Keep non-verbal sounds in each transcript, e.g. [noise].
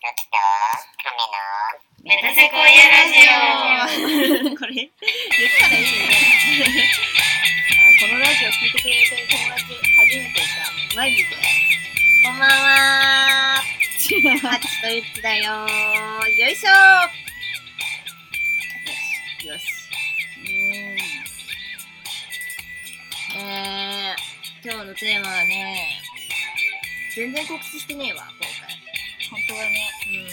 メタセコイアラジオこれ言ったらいいよねこのラジオ聞いてくれてる友達初めていたマジでこんばんはハチとユッチだよよいしょよしよしうんえー、今日のテーマはね全然告知してねえわ今回本当だね。うん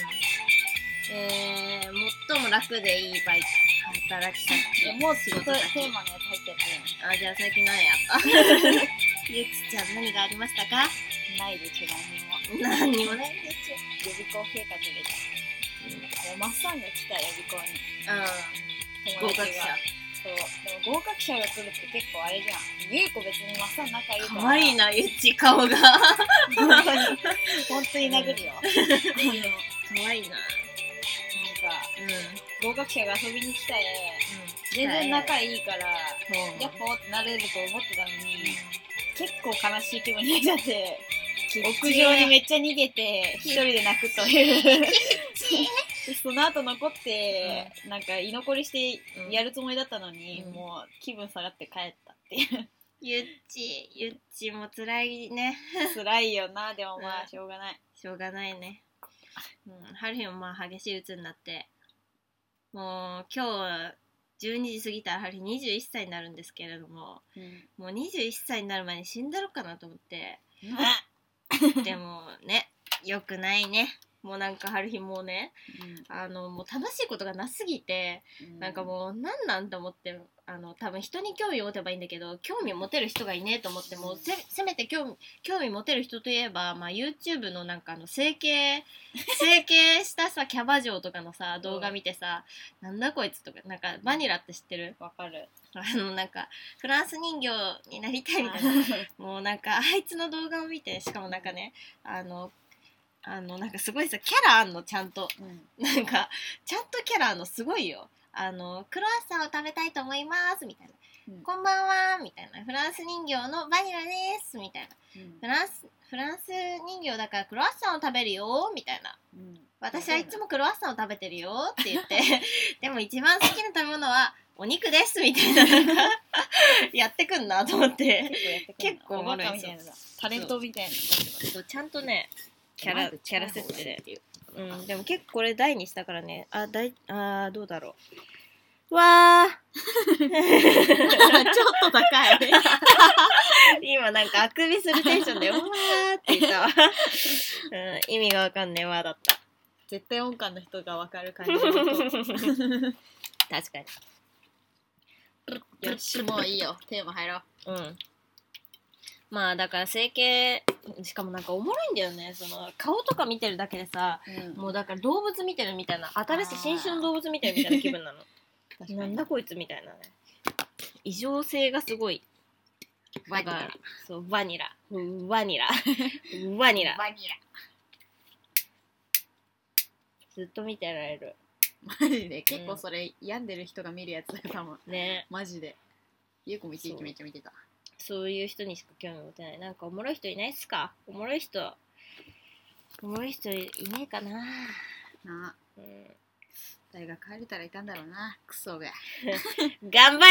えー、最も楽でいいバイト働き先もう仕事テーマのやつ入ってるあじゃあ最近何やった？[laughs] ゆっちちゃん何がありましたか？ないで違うにも。何にもないでし予備校計画でじゃん。マッサンが来た予備校に。ょうん合格者。そう。でも合格者が来るって結構あれじゃん。ゆい子別にマッサン仲いいから。かわいい。なゆっち顔がか本当に。本当に殴るよ。あの、わいいななんか、うん合格者が遊びに来たえ、全然仲いいから、うんやっぱってなれると思ってたのに、結構悲しい気分になっちゃって、[laughs] 屋上にめっちゃ逃げて、一人で泣くという。[laughs] でその後残って、なんか居残りしてやるつもりだったのに、うん。もう気分下がって帰ったっていう。ゆっちゆっちも辛いね。辛いよな、でもまうん。あしょうがない。しょうがないね。うん。春日もまあ激しい鬱になって。もう今日12時過ぎたら春日21歳になるんですけれどもうん。もう21歳になる前に死んだろうかなと思って。うでもねよくないねもうなんか春日もうねあのもう楽しいことがなすぎてん。なんかもうなんなんと思ってあの多分人に興味を持てばいいんだけど興味持てる人がいねえと思ってもうせせめて興味興味持てる人といえば、まあ、YouTube のなんかあの整形 [laughs] 整形したさキャバ嬢とかのさ動画見てさ、なんだこいつとかなんかバニラって知ってる？わかる。あのなんかフランス人形になりたいみたいな。[laughs] もうなんかあいつの動画を見てしかもなんかねあのあのなんかすごいさキャラあんのちゃんと。うん。なんかちゃんとキャラあんのすごいよ。あのクロワッサンを食べたいと思いますみたいな、うん。こんばんはみたいな。フランス人形のバニラですみたいな。うん。フランスフランス人形だからクロワッサンを食べるよみたいな。うん。私はいつもクロワッサンを食べてるよって言って。[laughs] でも一番好きな食べ物はお肉ですみたいな。なんかやってくんなと思って。結構やってくる結構おいおバカみたいなタレントみたいなそう。ちゃんとねキャラキャラ設定で。う。んでも結構これ台にしたからね。あ大あーどうだろう。わー。[laughs] ちょっと高い。[laughs] 今なんかあくびするテンションでわーって言ったわ、うん、意味がわかんねえ。わだった。絶対音感の人がわかる感じ [laughs] 確かよしもういいよ。テーマ入ろう。にうんまあだから整形しかもなんかおもろいんだよね。その顔とか見てるだけでさもうだから動物見てるみたいな新しい新種の動物見てるみたいな気分なの [laughs] なんだこいつみたいなね。異常性がすごい。バニラ。そうバニラ。バニラ。バニラ。バニラ。ずっと見てられる。マジで。結構それ病んでる人が見るやつだよ多分。ね。マジで。ゆうこも一そう。日めっちゃ見てたそういう人にしか興味持てない。なんかおもろい人いないっすか？おもろい人おもろい人いねえかな、な。うん、大学入れたらいたんだろうな。クソが。[laughs] 頑張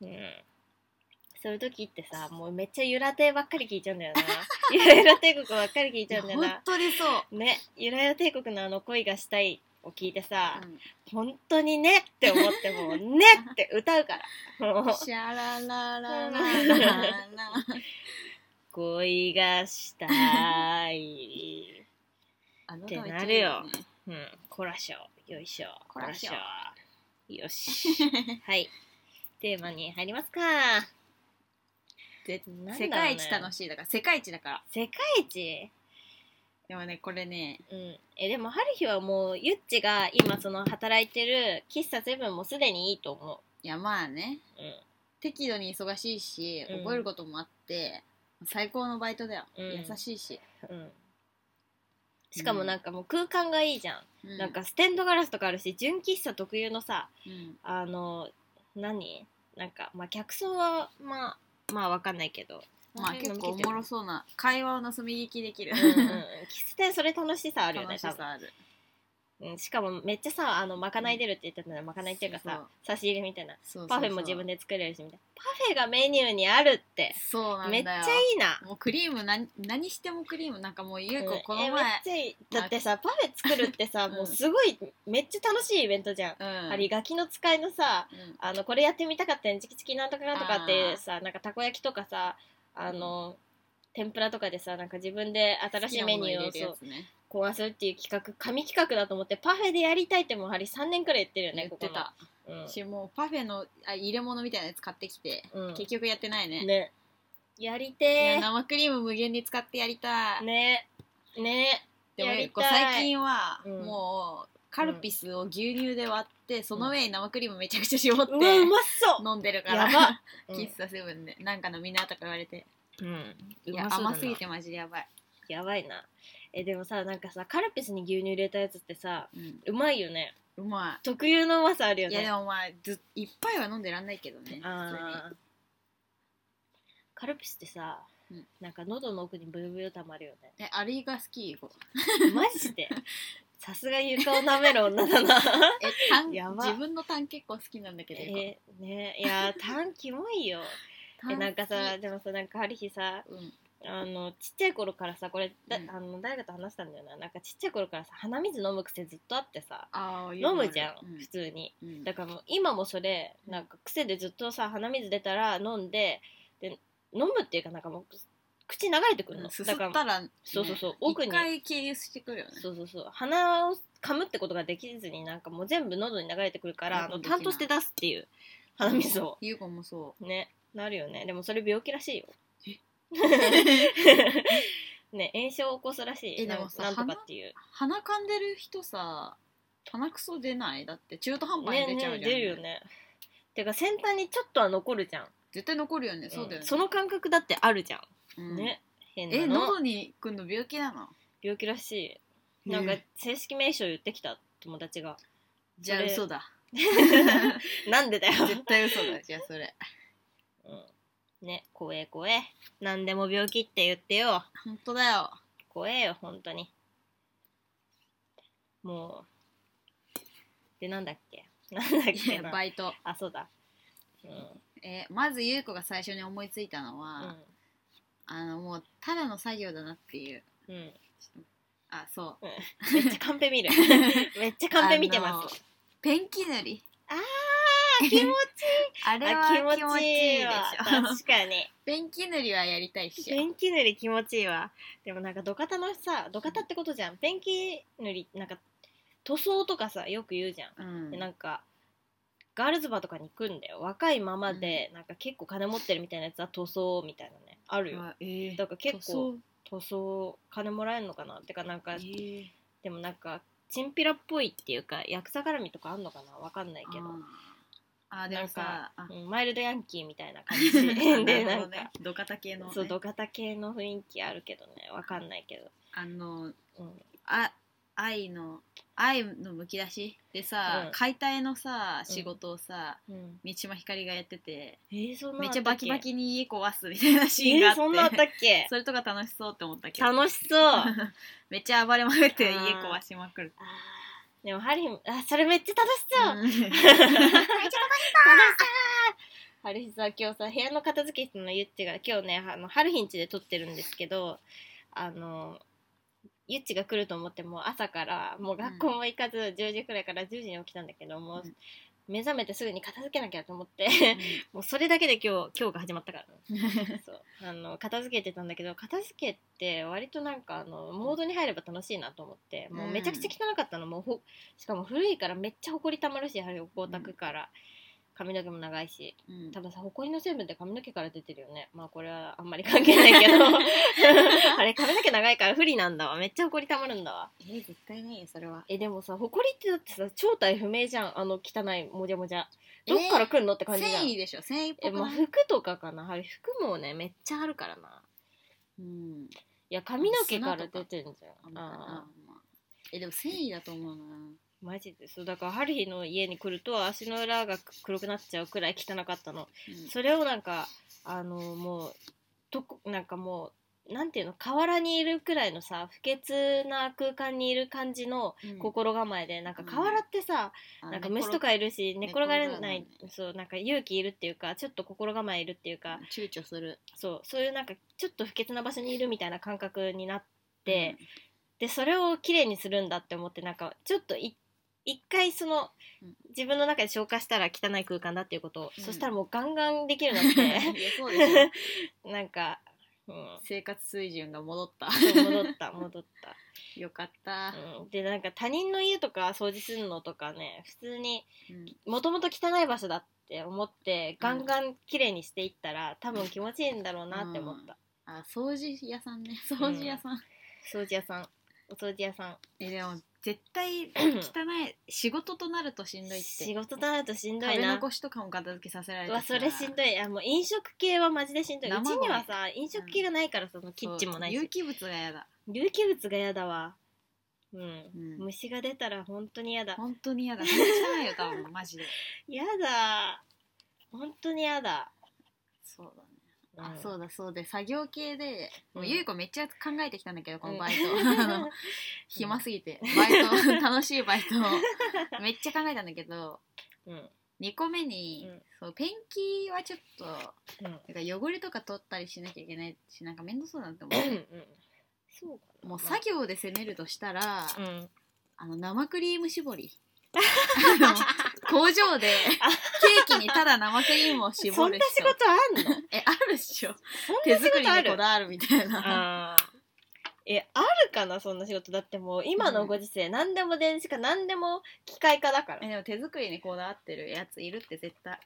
れ！[laughs] うん。そういう時ってさもうめっちゃゆら亭ばっかり聞いちゃうんだよな。ゆらゆら帝国ばっかり聞いちゃうんだよ本な当にそう。ね。ゆらゆら帝国のあの恋がしたいを聞いてさ、うん。本当にねって思ってもね [laughs] って歌うから。シャララララララ。[laughs] 恋がしたい。ってないるよ。ねうん。こらしょよいしょ。こらしょよし。[laughs] はい。テーマに入りますか。世界一楽しいだから。世界一だから。世界一？でもねこれね。うん。えでも春日はもうゆっちが今その働いてる喫茶セブンもすでにいいと思いやまあね。ううん。適度に忙しいしうん。覚えることもあって、最高のバイトだよ、うん。優しいし、うん。しかもなんかもう空間がいいじゃん、うなんかステンドガラスとかあるし純喫茶特有のさうん。あの何？なんかまあ客層はまあまあわかんないけどまあ結構おもろそうな会話を盗み聞きできる。うんうん喫茶店それ楽しさあるよね楽し多分さある。うん、しかもめっちゃさあのまかない出るって言ってたのまかないっていうかさ差し入れみたいな。パフェも自分で作れるしみたいな。パフェがメニューにあるって。そうなんめっちゃいいな。もうクリーム何何してもクリーム。なんかもうゆううん。ここのえめっ前ちゃいい。だってさパフェ作るってさ、うん。もうすごいめっちゃ楽しいイベントじゃん、うん。ありガキの使いのさうん。あのこれやってみたかったんチキチキなんとかなんとかってさなんかたこ焼きとかさあの、天ぷらとかでさなんか自分で新しいメニューをそう考案するっていう企画神企画だと思ってパフェでやりたいってもうハリ3年くらい言ってるよね言ってた。ここのしもうパフェのあ入れ物みたいなやつ買ってきて、うん、うん結局やってないね。ね。やりいてや生クリーム無限に使ってやりたい、ーね。ね。でも最近はうん。もうカルピスを牛乳で割って、その上に生クリームめちゃくちゃ絞ってうわうまそう。飲んでるから。やば。[laughs] 喫茶セブンで。なんか飲みなとか言われて、うん。いやうまそうだな。甘すぎてマジでやばい、やばいな。えでもさなんかさカルピスに牛乳入れたやつってさうん、うまいよね。うま特有のうまさあるよい、ね。いやでもまあずいっぱいは飲んでらんないけどねあー。カルピスってさ、うん。なんか喉の奥にブヨブヨたまるよね。えあれが好きマジで？[laughs] さすが床を舐める女だな。[laughs] えタンやば。自分のタン結構好きなんだけど、えね。いやタンキモいよ。えなんかさ好でもさなんかある日さきうん。あのちっちゃい頃からさこれだ、うん。あの誰かと話したんだよな。なんかちっちゃい頃からさ鼻水飲む癖ずっとあってさ飲むじゃん、うん。普通に。うん。だからもう今もそれなんか癖でずっとさ鼻水出たら飲んでで飲むっていうかなんかもう口流れてくるの、すすだからったら、ね、そうそうそう。奥に。一回経由してくるよね。そうそうそう。鼻を噛むってことができずになんかもう全部喉に流れてくるからあの担当して出すっていう鼻水を。ゆうこもそね。なるよね。でもそれ病気らしいよ。[laughs] ね炎症を起こすらしい。えでもさなんとかっていう。鼻かんでる人さ鼻くそ出ない？だって中途半端にね出ちゃうじゃん、ね出るよね。てか先端にちょっとは残るじゃん。絶対残るよね。そうだよね、ん。その感覚だってあるじゃんね変えなの。喉にくんの病気なの？病気らしい。なんかえ正式名称言ってきた友達が。じゃあそれ。嘘 [laughs] だなんでだよ、絶対嘘だじゃあそれ。うん、ね怖え怖え。何でも病気って言ってよ。本当だよ。怖えよ本当に。もう。でなんだっけ？なんだっけな。バイト。あそうだ。うん。えまずゆうこが最初に思いついたのは、あのもうただの作業だなっていう。うん。うんあそう。めっちゃカンペ見る。[laughs] めっちゃカンペ見てます。ペンキ塗り。あー [laughs] 気持ちいい。あれあは気持ちいいでしわ。ょ確かに。[laughs] ペンキ塗りはやりたいっしょ。ペンキ塗り気持ちいいわ。でもなんか土方のさ土方ってことじゃん。ペンキ塗りなんか塗装とかさよく言うじゃん、うん。でなんかガールズバーとかに行くんだよ。若いままで、なんか結構金持ってるみたいなやつは塗装みたいなねあるよ。あえー。だから結構塗塗装金もらえるのかな？てかなんか装えー。でもなんかチンピラっぽいっていうか役者絡みとかあんのかな？わかんないけど。あでもさあ。うん、マイルドヤンキーみたいな感じで。[laughs] [laughs] なんか、ね土方系の、ね、そう土方系の雰囲気あるけどね。わかんないけど、あのうん、あ愛の愛のむき出しでさ、うん。解体のさ仕事をさ、うん、三島ひかりがやっててえー、そんなめっちゃバキバキに家壊すみたいなシーンがあって、えー、そんなあったっけ？[laughs] それとか楽しそうって思ったけど。楽しそう。あ [laughs] めっちゃ暴れまくって家壊しまくる。ー。でもハリーあそれめっちゃ楽しそう、うん。[laughs] ハリーさ今日さ部屋の片付け室のゆっちが今日ねあのハルヒンチで撮ってるんですけどあのゆっちが来ると思ってもう朝からもう学校も行かず10時くらいから10時に起きたんだけども目覚めてすぐに片付けなきゃと思って [laughs] もうそれだけで今日今日が始まったから、[laughs] そう。あの片付けてたんだけど片付けって割となんかあのモードに入れば楽しいなと思ってもうめちゃくちゃ汚かったの。もうほしかも古いからめっちゃほこりたまるしやはり光沢から、髪の毛も長いしうん。多分さほこりの成分って髪の毛から出てるよね。まあこれはあんまり関係ないけど。[laughs] あれ髪の毛長いから不利なんだわ。めっちゃほこりたまるんだわ。え絶対ないよそれは。えでもさほこりってだってさ正体不明じゃん。あの汚いもじゃもじゃ。どっから来んのって感じじゃん、繊維でしょ。繊維っぽえまあ、服とかかな。あれ服もねめっちゃあるからな。うん。いや髪の毛から出てんじゃん。ああまあえでも繊維だと思うな。ーマジで。そうだからハリーの家に来ると足の裏が黒くなっちゃうくらい汚かったの。うん。それをなんかあのもうとこなんかもうなんていうの河原にいるくらいのさ不潔な空間にいる感じのうん。心構えで、なんか河原ってさ、あなんか虫とかいるし寝転がれないそうなんか勇気いるっていうかちょっと心構えいるっていうか躊躇する。そうそういうなんかちょっと不潔な場所にいるみたいな感覚になって、でそれをきれいにするんだって思ってなんかちょっとい一回そのうん。自分の中で消化したら汚い空間だっていうことを、うん。そしたらもうガンガンできるよううんになって。[laughs] そうでしょ [laughs] なんか、うん、生活水準が戻った。戻った [laughs] 戻った。よかった、うん、でなんか他人の家とか掃除するのとかね普通にうん。もともと汚い場所だって思ってガンガン綺麗にしていったら多分気持ちいいんだろうなって思った、あ掃除屋さんね。掃除屋さん、掃除屋さん。お掃除屋さん。えでも絶対汚い仕事となるとしんどいって。仕事となるとしんど食いな。べ残しとかも片付けさせられてうわそれしんどい。あもう飲食系はマジでしんどい。うちにはさ飲食系がないからさそのキッチンもないし。有機物が嫌だ。有機物が嫌だわ。うん、うん。虫が出たら本当に嫌だ。本当に嫌だ。本当に嫌よ多分マジで。[laughs] 嫌だ。本当に嫌だ、そうだねうん。あそうだそうで作業系で、もううん。ゆい子めっちゃ考えてきたんだけどこのバイト、う [laughs] ん暇すぎて。バイト [laughs] 楽しいバイトを。めっちゃ考えたんだけどうん。2個目に、うん。そうペンキはちょっとうん。なんか汚れとか取ったりしなきゃいけないしなんか面倒そうだなって思う。んううん。そうもう作業で攻めるとしたら、うん。あの生クリーム絞り [laughs] 工場でケーキにただ生クリームを絞そんな仕事あんの？えあるっしょ。そん手な仕事ある？作りにこだわるみたいな。あー。えあるかなそんな仕事だって。もう今のご時世、何でも電子化何でも機械化だから。えでも手作りにこだわってるやついるって絶対。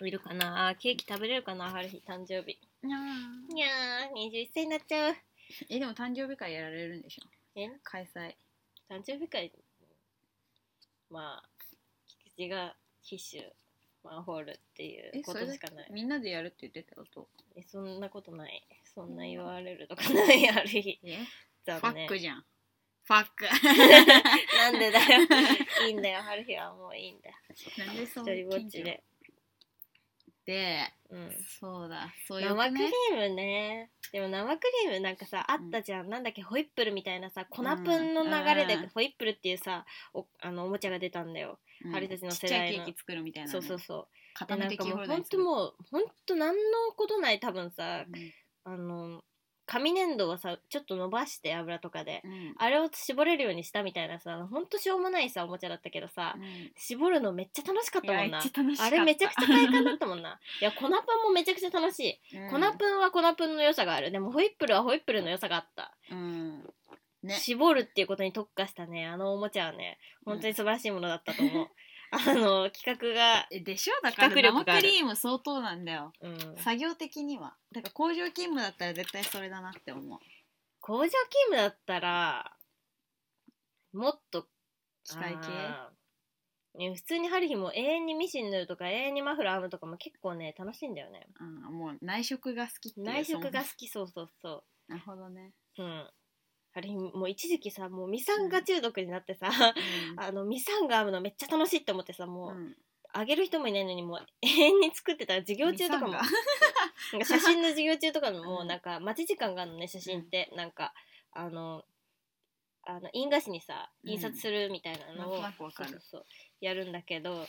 いるかな？あーケーキ食べれるかな？春日誕生日。いやー。21歳になっちゃう。えでも誕生日会やられるんでしょ？え？開催。誕生日会？まあ菊池が必種マンホールっていうことしかない。みんなでやるって言ってたこと？えそんなことない。そんな言われるとかない。ある日。え残ファッ念クじゃん。ファック。[laughs] なんでだよ。いいんだよ。春日はもういいんだ。よなんでそ一人ぼっちで。でうんそうだ。そういう生クリねームね。でも生クリームなんかさあったじゃん、なんだっけホイップルみたいなさ粉プンの流れでうん。ホイップルっていうさおあのおもちゃが出たんだよ、うん。ハリたちのちっ世代のちゃいケーキ作るみたいなね、そうそうそう。固めてキーでなんかもうホルダーにする。ほんともうほんと何のことない多分さうん。あの紙粘土をさちょっと伸ばして油とかで。うん。あれを絞れるようにしたみたいなさほんとしょうもないさおもちゃだったけどさうん。絞るのめっちゃ楽しかったもんな。あれめちゃくちゃ快感だったもんな。いや粉パンもめちゃくちゃ楽しい。うん。粉プンは粉プンの良さがある。でもホイップルはホイップルの良さがあった、うんね。絞るっていうことに特化したね。あのおもちゃはね本当に素晴らしいものだったと思う、[laughs] あの企画が、えでしょ？だから企画力がある。生クリーム相当なんだよ。うん、作業的には。だから工場勤務だったら絶対それだなって思う。工場勤務だったらもっと機械系？あー。ね普通に春日も永遠にミシン縫うとか永遠にマフラー編むとかも結構ね楽しいんだよね。うんもう内職が好きっていう内職が好そきそうそうそのなるほどね、ううん春日もう一時期さもうミサンガ中毒になってさ、あのミサンガ編むのめっちゃ楽しいって思ってさもう、うん。あげる人もいないのにもう永遠に作ってたら授業中とかも。写真の授業中とかのも [laughs] なんか待ち時間があるのね写真って、なんかあのあの印画紙にさうん。印刷するみたいなのを、やるんだけど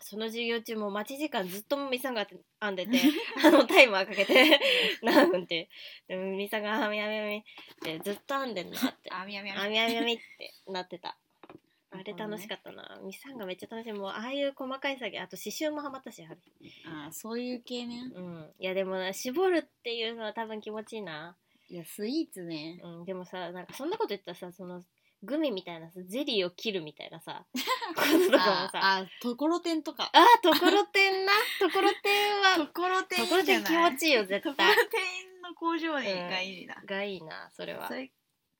その授業中も待ち時間ずっとミサンが編んでて [laughs] あのタイマーかけて何分ってでもミサンが編み編み編みってずっと編んでんなってあみやみや編み編み編みってなってた。[laughs] あれ楽しかったな。ミサンがめっちゃ楽しい。もうああいう細かい作業、あと刺繍もハマったし、あるあそういう系ねうん。いやでもな、絞るっていうのは多分気持ちいいな。いやスイーツねうん。でもさ、なんかそんなこと言ったらさ、その、グミみたいなさ、ゼリーを切るみたいなさ、[laughs] こととかもさ。あところてんとかあー、ところてんな。[laughs] ところてんは、ところてんところてん気持ちいいよ、絶ところ対。てんの工場がいいな、がいいな、それは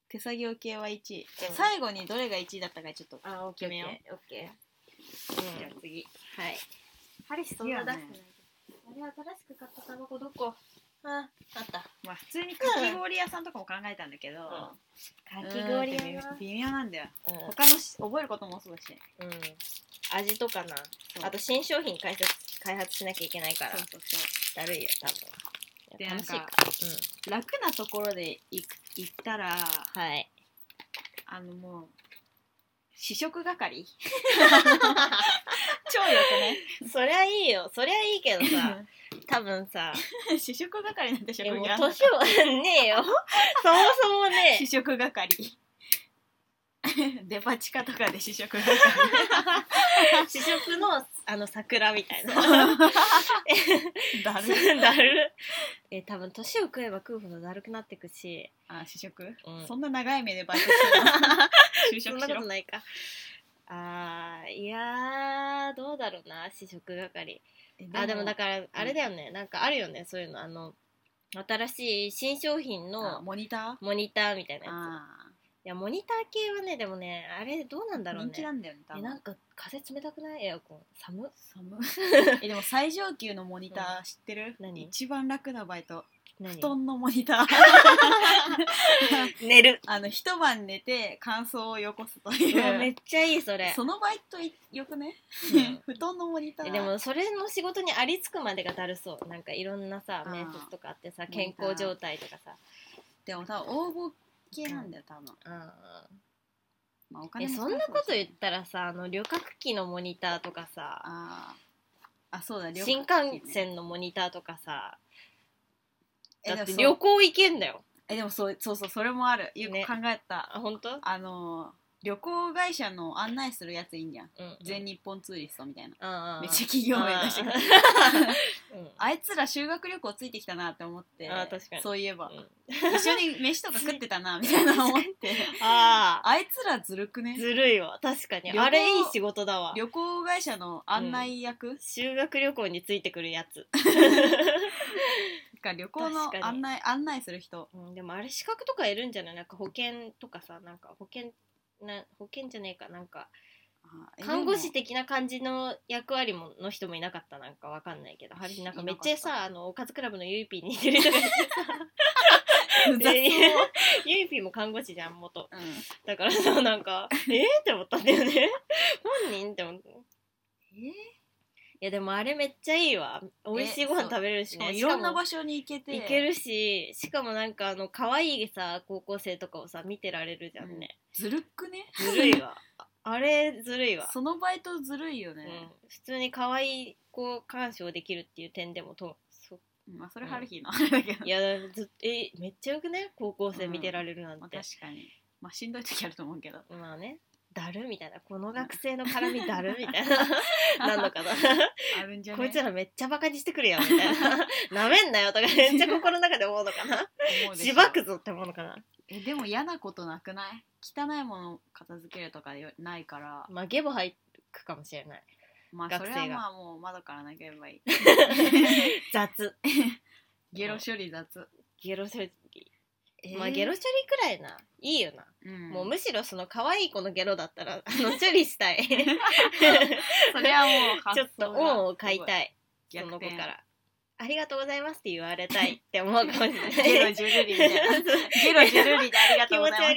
手作業系は1位、うん最後にどれが1位だったかちょっと決めようオッケー。うん。じゃあ次はい。ハリスそんな出してない次あれ新しく買ったタバコどこ？あ、あった。まあ普通にかき氷屋さんとかも考えたんだけど、かうん。き氷ってやな。微妙。なんだよ。うん。他のし覚えることもそうだし。うん。味とかな。あと新商品開発開発しなきゃいけないから。そう。そうそう。だるいよ、多分。で楽しいか。なん。か楽なところで行く行ったらうんはい。あのもう試食係？[laughs] 超よそりゃいいよ。そりゃいいけどくさ。ね [laughs] 多分さ。[laughs] 試食係なんて職えもう業あんのか。年はねえよ。[laughs] そもそもね。試食係。デパ地下とかで試食係。[laughs] 試食のあの桜みたいな。だる。だる。え多分年を食えば食うほどだるくなってくし、あ試食、うん。そんな長い目でバイトしてるの就そんな職しろことないか。あーいやーどうだろうな試食係。えあでもだからあれだよね、なんかあるよねそういうの。あの新しい新商品あのモニター？モニターみたいなやつ。あいやモニター系はねでもねあれどうなんだろうね。人気なんだよねえなんか風冷たくない？エアコン。寒っ。寒えでも最上級のモニター知ってる、[laughs] 何？一番楽なバイト。何布団のモニター。[laughs] 寝る。あの一晩寝て乾燥をよこすとう。わいうめっちゃいいそれ。そのバイトいよくね、うん。[laughs] 布団のモニター。えでもそれの仕事にありつくまでがだるそう。なんかいろんなさ面接とかあってさ健康状態とかさ。でも多分応募系なんだよ多分、あまあ、おー金そんなこと言っったらさあの旅客機のモニターとかさあー。あそうだ旅新幹線のモニターとかさだって旅行行けんだよ。えでもそうそうそうそれもある。よくね。考えた、あ本当？あの旅行会社の案内するやついいんじゃん。うん全日本ツーリストみたいな。めっちゃ企業名出して [laughs] あいつら修学旅行ついてきたなって思ってあー確かに。そういえば、うん。一緒に飯とか食ってたなみたいな思って。[laughs] ああいつらずるくね？ーずるいわ。確かに。あれいい仕事だわ。旅行会社の案内役、修学旅行についてくるやつ、[laughs] か旅行の確かに。案内案内する人。うん、でもあれ資格とかいるんじゃない？なんか保険とかさなんか保険な保険じゃねえか。なんかあえ看護師的な感じの役割もの人もいなかった。なんかわかんないけど。はりなんかめっちゃさあのおかずクラブのゆいぴーに似てる人がいてさ。うざそう、ゆいぴーも看護師じゃん元。うん。だからさなんかえー、って思ったんだよね。本人？って思っていやでもあれめっちゃいいわ。美味しいご飯食べれるしねいろんな場所に行けて。行けるししかもなんかあの可愛いさ高校生とかをさ見てられるじゃんね、ずるくね？ずるいわ。ああれずるいわ、そのバイトずるいよね、うん、普通に可愛い子鑑賞できるっていう点でもとそまあそれハルヒのあれだけど、いやずっえめっちゃよくね？高校生見てられるなんまあ、て、確かに。まあしんどい時あると思うけど。まあねだる？みたいな。この学生の絡みだる？みたいな。[laughs] なんのかな。あるんじゃねこいつらめっちゃバカにしてくるよ。みたいな。[laughs] なめんなよとかめっちゃ心の中で思うのかな。思うでしばくぞって思うのかな。えでも嫌なことなくない？汚いもの片付けるとかよないから。まあゲボ吐くかもしれない。まあそ学生が。れはまあもう窓から投げればいい。[laughs] 雑。ゲロ処理雑、ゲロ処理、えまあゲロ処理くらいな。いいよな、うん。もうむしろその可愛い子のゲロだったら [laughs] あの処理したい。[laughs] それはもうちょっと恩を買いたい。い。その子から。ありがとうございますって言われたいって [laughs] 思うかもしれない。ゲロジュルリみたいな。ゲロジュルリでありが気持ち悪とうございま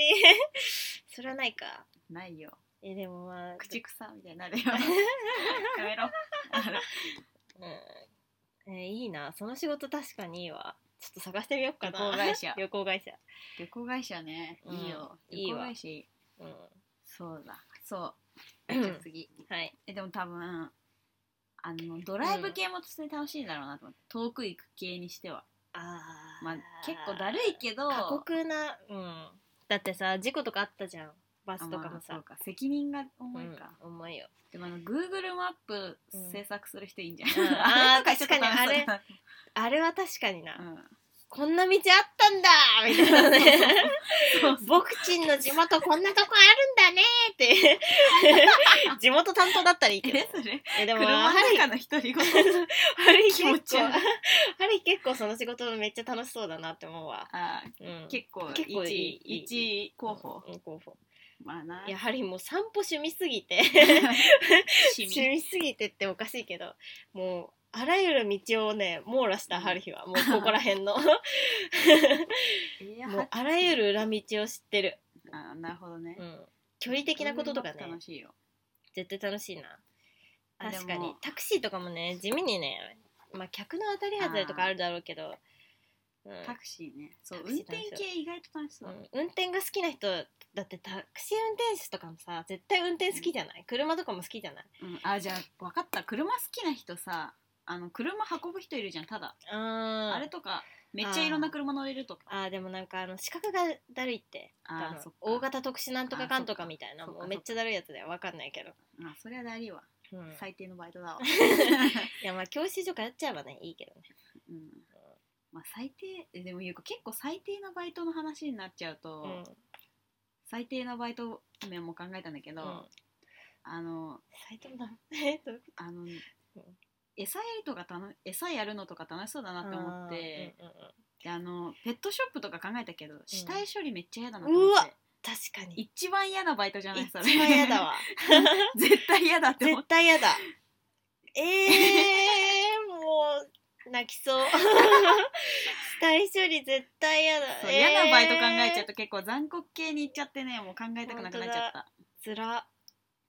す。いそれはないか。ないよ。えでもまあ。口草みたいになるよ。やめろ。うん。えーいいな。その仕事確かにいいわちょっと探してみようかな。旅行会社。[laughs] 旅行会社。旅行会社ね。うん。いいよ。いいわ。旅行会社いい。うん。そうだ。そう。う [clears throat] んじゃあ次。はい。えでも多分あのドライブ系も普通に楽しいんだろうなと思って、遠く行く系にしては。あー。まあ結構だるいけど。過酷なうん。だってさ事故とかあったじゃんバスとかもさ。あまあそうか。責任が重いか、うん、重いよ。でもあの Google マップうん。制作する人いいんじゃん、うん。[laughs] あーれ。とちょっと確かにあれあれは確かにな、うん。こんな道あったんだみたいなね。僕ちんの地元こんなとこあるんだねって。[laughs] 地元担当だったらいいけど。えでも車の中の独り言ハい結構その仕事めっちゃ楽しそうだなって思うわ、あうん、結構結構いいいい一位候補、うん候補まあな。やはりもう散歩趣味すぎて。[laughs] 趣味。趣味すぎてっておかしいけどもうあらゆる道をね網羅した春日はもうここら辺の。[laughs] もえうあらゆる裏道を知ってる、あなるほどね。うん、距離的なこととかね。楽しいよ。絶対楽しいな。確かに。タクシーとかもね地味にねまあ客の当たり外れとかあるだろうけどうん。タクシーね。そうタクシ運ー楽しそう。転系意外と楽しそう、うん。運転が好きな人だってタクシー運転手とかもさ絶対運転好きじゃない？車とかも好きじゃない？うん。あじゃあ分かった。車好きな人さあの車運ぶ人いるじゃんただ、ああれとかめっちゃいろんな車乗れるとか。あーでもなんかあの資格がだるいって多分あーそっか。大型特殊なんとかかんとかみたいなあそっかもうめっちゃだるいやつだよ。わかんないけど、あそれは大事わ。うん、い最低のバイトだわ。[laughs] やまあ教習所通っちゃえばねいいけどね。うんまあ最低えでもゆう子結構最低なバイトの話になっちゃうと、うん最低なバイト面も考えたんだけど、うん。あのサイトだ。[laughs] えどういうこあの、餌やりとか楽餌やるのとか楽しそうだなとって思って、うんうんうん。であのペットショップとか考えたけど死体処理めっちゃ嫌だなと思って、確かに。一番嫌なバイトじゃない？一それ。番嫌だわ。[laughs] 絶対嫌だって思っ絶対嫌だ。えー、もう泣きそう。死体処理絶対嫌だ。嫌なバイト考えちゃうと結構残酷系に行っちゃってねもう考えたくなくなっちゃった。つら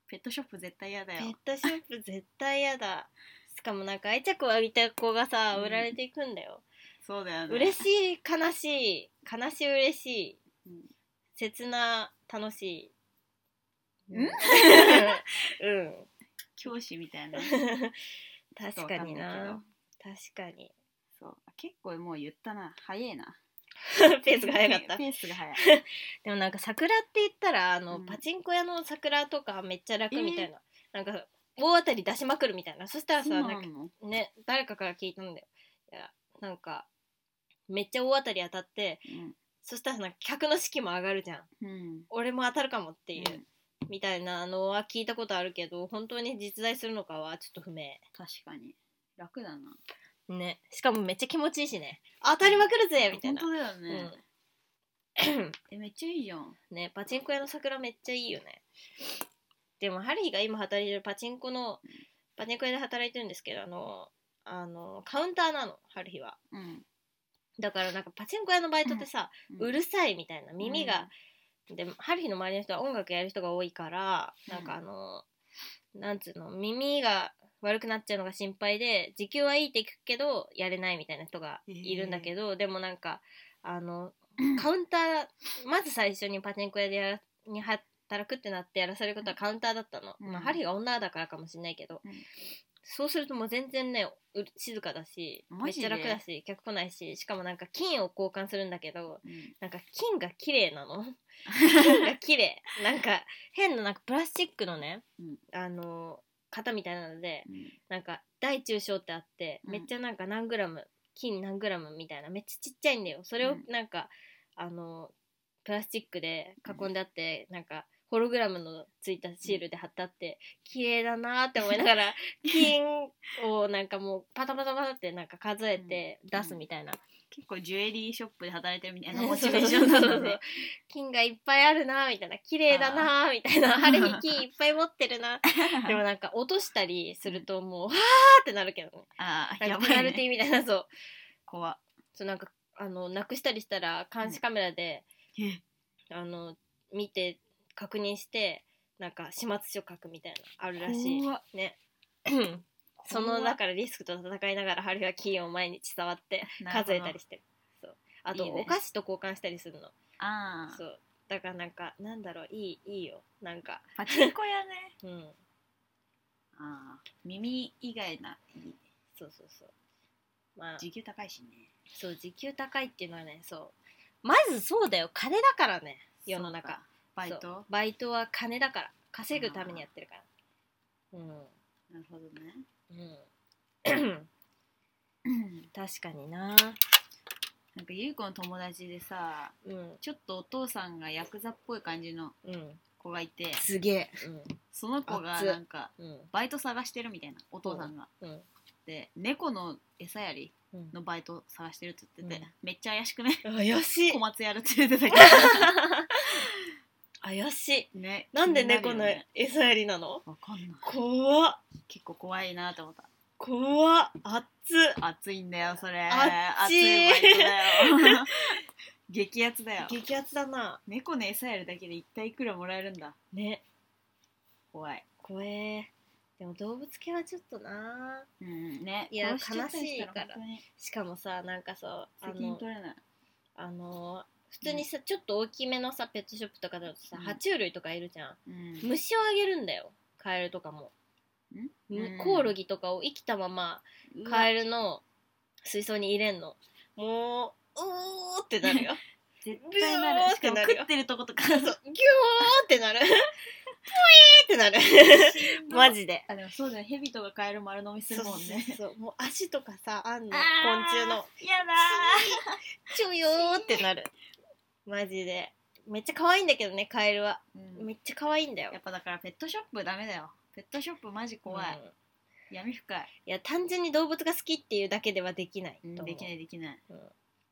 ペットショップ絶対嫌だよ。ペットショップ絶対嫌だ。しかもなんか愛着を浴びた子がさうん。売られていくんだよ、そうだよね。嬉しい悲しい。悲しい嬉しい。うん。切な楽しい。ん？うん。[laughs] 教師みたいな。確かにな確かに。そう。結構もう言ったな。早いな。[laughs] ペースが早かった。ペースが早い。[laughs] でもなんか桜って言ったらあの、うん。パチンコ屋の桜とかめっちゃ楽みたいな、なんか大当たり出しまくるみたいな。そしたらさそうななんの？かね誰かから聞いたんだよ。いやなんかめっちゃ大当たり当たってそしたらなんか客の士気も上がるじゃんうん。うん。俺も当たるかもっていう、うん。みたいなのは聞いたことあるけど本当に実在するのかはちょっと不明。確かに楽だな。ね。しかもめっちゃ気持ちいいしね。当たりまくるぜみたいな。本当だよね、えめっちゃいいじゃん。ねパチンコ屋の桜めっちゃいいよね。でもハリーが今働いてるパチンコのパチンコ屋で働いてるんですけどあのあのカウンターなのハリーは。うん。だからなんかパチンコ屋のバイトってさ、うるさいみたいな耳が、でハリーの周りの人は音楽やる人が多いから、うんなんかあのなんつうの耳が悪くなっちゃうのが心配で時給はいいって聞くけどやれないみたいな人がいるんだけど、でもなんかあの [clears throat] カウンターまず最初にパチンコ屋でやらに働くってなってやらされることはカウンターだったの、うん。まあ、ハリーが女だからかもしれないけど、うん。そうするともう全然ねう静かだしめっちゃ楽だし客来ないししかもなんか金を交換するんだけどうん。なんか金が綺麗なの。[laughs] 金が綺麗。なんか変ななんかプラスチックのね、うん。あの型みたいなのでうん。なんか大中小ってあって、うん。めっちゃなんか何グラム金何グラムみたいなめっちゃちっちゃいんだよ。それをうん。なんか、あのプラスチックで囲んであって、なんかホログラムのついたシールで貼ってあって綺麗だなーって思いながら [laughs] 金をなんかもうパタパタパタってなんか数えて出すみたいな、結構ジュエリーショップで働いてるみたいな [laughs] モチベーションなんだね金がいっぱいあるなみたいな綺麗だなみたいな晴れに金いっぱい持ってるな。[laughs] でもなんか落としたりするともうはーってなるけどね。ああやばいね。かペナルティーみたいなそう。怖っ。そうなんかあのなくしたりしたら監視カメラで、え。あの見て確認してなんか始末書書くみたいなあるらしい。ね [laughs] そのだからリスクと戦いながらハリは金を毎日触って数えたりして。るそう。あといいね。お菓子と交換したりするの。ああそう。だからなんかなんだろういいいいよ。なんか。パチンコ屋ね。[laughs] うん。ああ耳以外ないい。そうそうそう。まあ。時給高いしね。そう時給高いっていうのはねそう。まずそうだよ。金だからね。世の中。そうか。バイそう。トバイトは金だから。稼ぐためにやってるから。うん。なるほどねうん。確かにな。なんかゆう子の友達でさうん。ちょっとお父さんがヤクザっぽい感じのうん。子がいてすげえ。その子がなんかうん。うんバイト探してるみたいなお父さんが、うん。で猫の餌やりうん。のバイト探してるって言ってて、うん。めっちゃ怪しくね？怪しい。小松やるって言ってたけ [laughs] 怪しい。どねなんで猫の餌やりなの？わかんない。怖っ。結構怖いなと思った。怖っ。熱っ。熱いんだよそれ。熱い。いバイトだよ。[laughs] 激アツだよ。激アツだな。猫の餌やるだけで一体いくらもらえるんだ。ね。怖い。怖え。でも動物系はちょっとな。うんねいや悲しいから。しかもさなんかさあ責任の取れない。あの普通にさ、ちょっと大きめのさペットショップとかだとさ、うん。爬虫類とかいるじゃん。うん。虫をあげるんだよ。カエルとかも、ん？むコオロギとかを生きたままカエルの水槽に入れんの。もううーってなるよ。[laughs] 絶対なる。しかもってなるよ。食ってるとことか。[laughs] そうギューってなる。[laughs] ぷいーってなる。マジで。あでもそうだねヘビとかカエル丸飲みするもんね。そうそうもう足とかさあんのあ昆虫の。ーやだチュヨーってなるマジで。めっちゃ可愛いんだけどねカエルは。ー、うん。めっちゃ可愛いんだよ。やっぱだからペットショップダメだよ。ペットショップマジ怖い、うん。闇深い、いや単純に動物が好きっていうだけではできないと。思う、できないできない、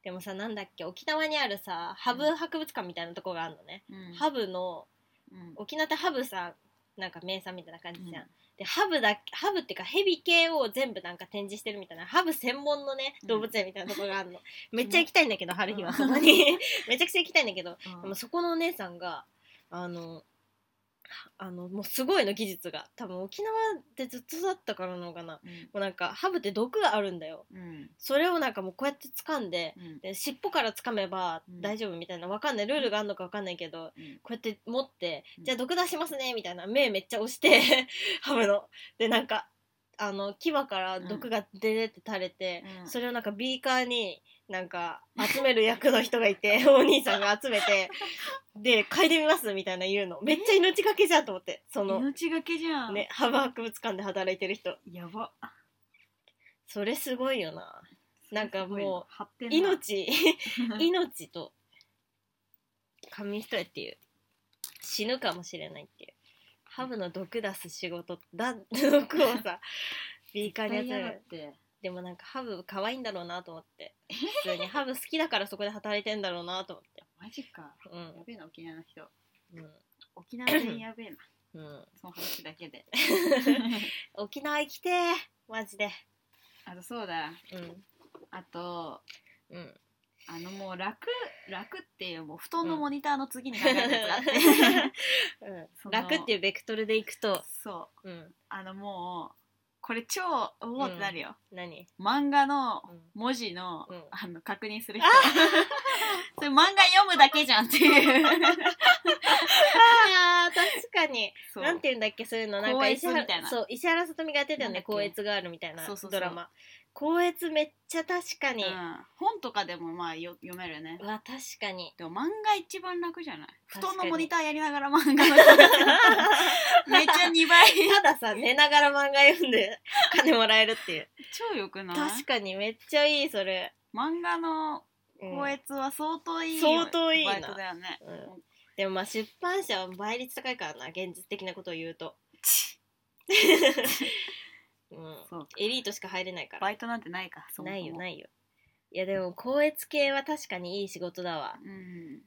でもさなんだっけ沖縄にあるさハブ博物館みたいなとこがあるのね、うん。ハブのうん。沖縄ってハブさなんか名産みたいな感じじゃん、うんでハブだハブっていうかヘビ系を全部なんか展示してるみたいなハブ専門のねうん。動物園みたいなとこがあるの、[laughs] めっちゃ行きたいんだけど春日は。そこに。めちゃくちゃ行きたいんだけどうん。でもそこのお姉さんがあのあのもうすごいの技術が多分沖縄でずっとだったからなのかな。もうなんかハブって毒があるんだよ。うん。それをなんかもうこうやって掴んでうん。で尻尾から掴めばうん。大丈夫みたいな。わかんない。ルールがあるのかわかんないけどうん。こうやって持ってうん。じゃあ毒出しますねみたいな。目めっちゃ押してハムの。でなんかあの牙から毒が出てって垂れて、うん。それをなんかビーカーになんか集める役の人がいて [laughs] お兄さんが集めてで嗅いでみますみたいな言うの。めっちゃ命がけじゃんと思ってその命がけじゃん、ねハブ博物館で働いてる人。やば。それすごいよな。なんかもう命 [laughs] 命と紙一重っていう。死ぬかもしれないっていう。ハブの毒出す仕事だ毒をさビーカーに集め嫌だっる。てでもなんかハブ可愛いんだろうなと思って。普通に。ハブ好きだからそこで働いてんだろうなと思って。マジか。うやべえな沖縄の人。ん。沖縄人やべえな。うん、うん、その話だけで。[laughs] 沖縄行きてーマジで。あとそうだ。うん。あとうん。あのもう楽楽っていうもう布団のモニターの次に考えたやつがあって、その楽っていうベクトルでいくと。そう。うん。あのもうこれ超おおってなるよ、何？漫画のうん。文字の,、うん。あの確認する人。それ漫画読むだけじゃんっていう。あー確かに。そう。なんて言うんだっけそういうの。なんか光石原悦みたいな。そう石原さとみがやってたよね。なんだっけ。光悦ガールみたいなそうそうそう。ドラマ光悦めっちゃ確かに、うん、本とかでもまあよ読めるよね。うわ確かに。でも漫画一番楽じゃない？布確かに。団のモニターやりながら漫画の。[laughs] めっちゃ2倍。たださ寝ながら漫画読んで [laughs] 金もらえるっていう。超よくない？確かにめっちゃいいそれ、漫画のうん。光悦は相当いい相当いいな。バイトだよね。うん。でもまあ出版社は倍率高いからな現実的なことを言うと、うん、[laughs] そうエリートしか入れないから。バイトなんてないかそもそも。ないよないよ。いやでも光悦系は確かにいい仕事だわ。うん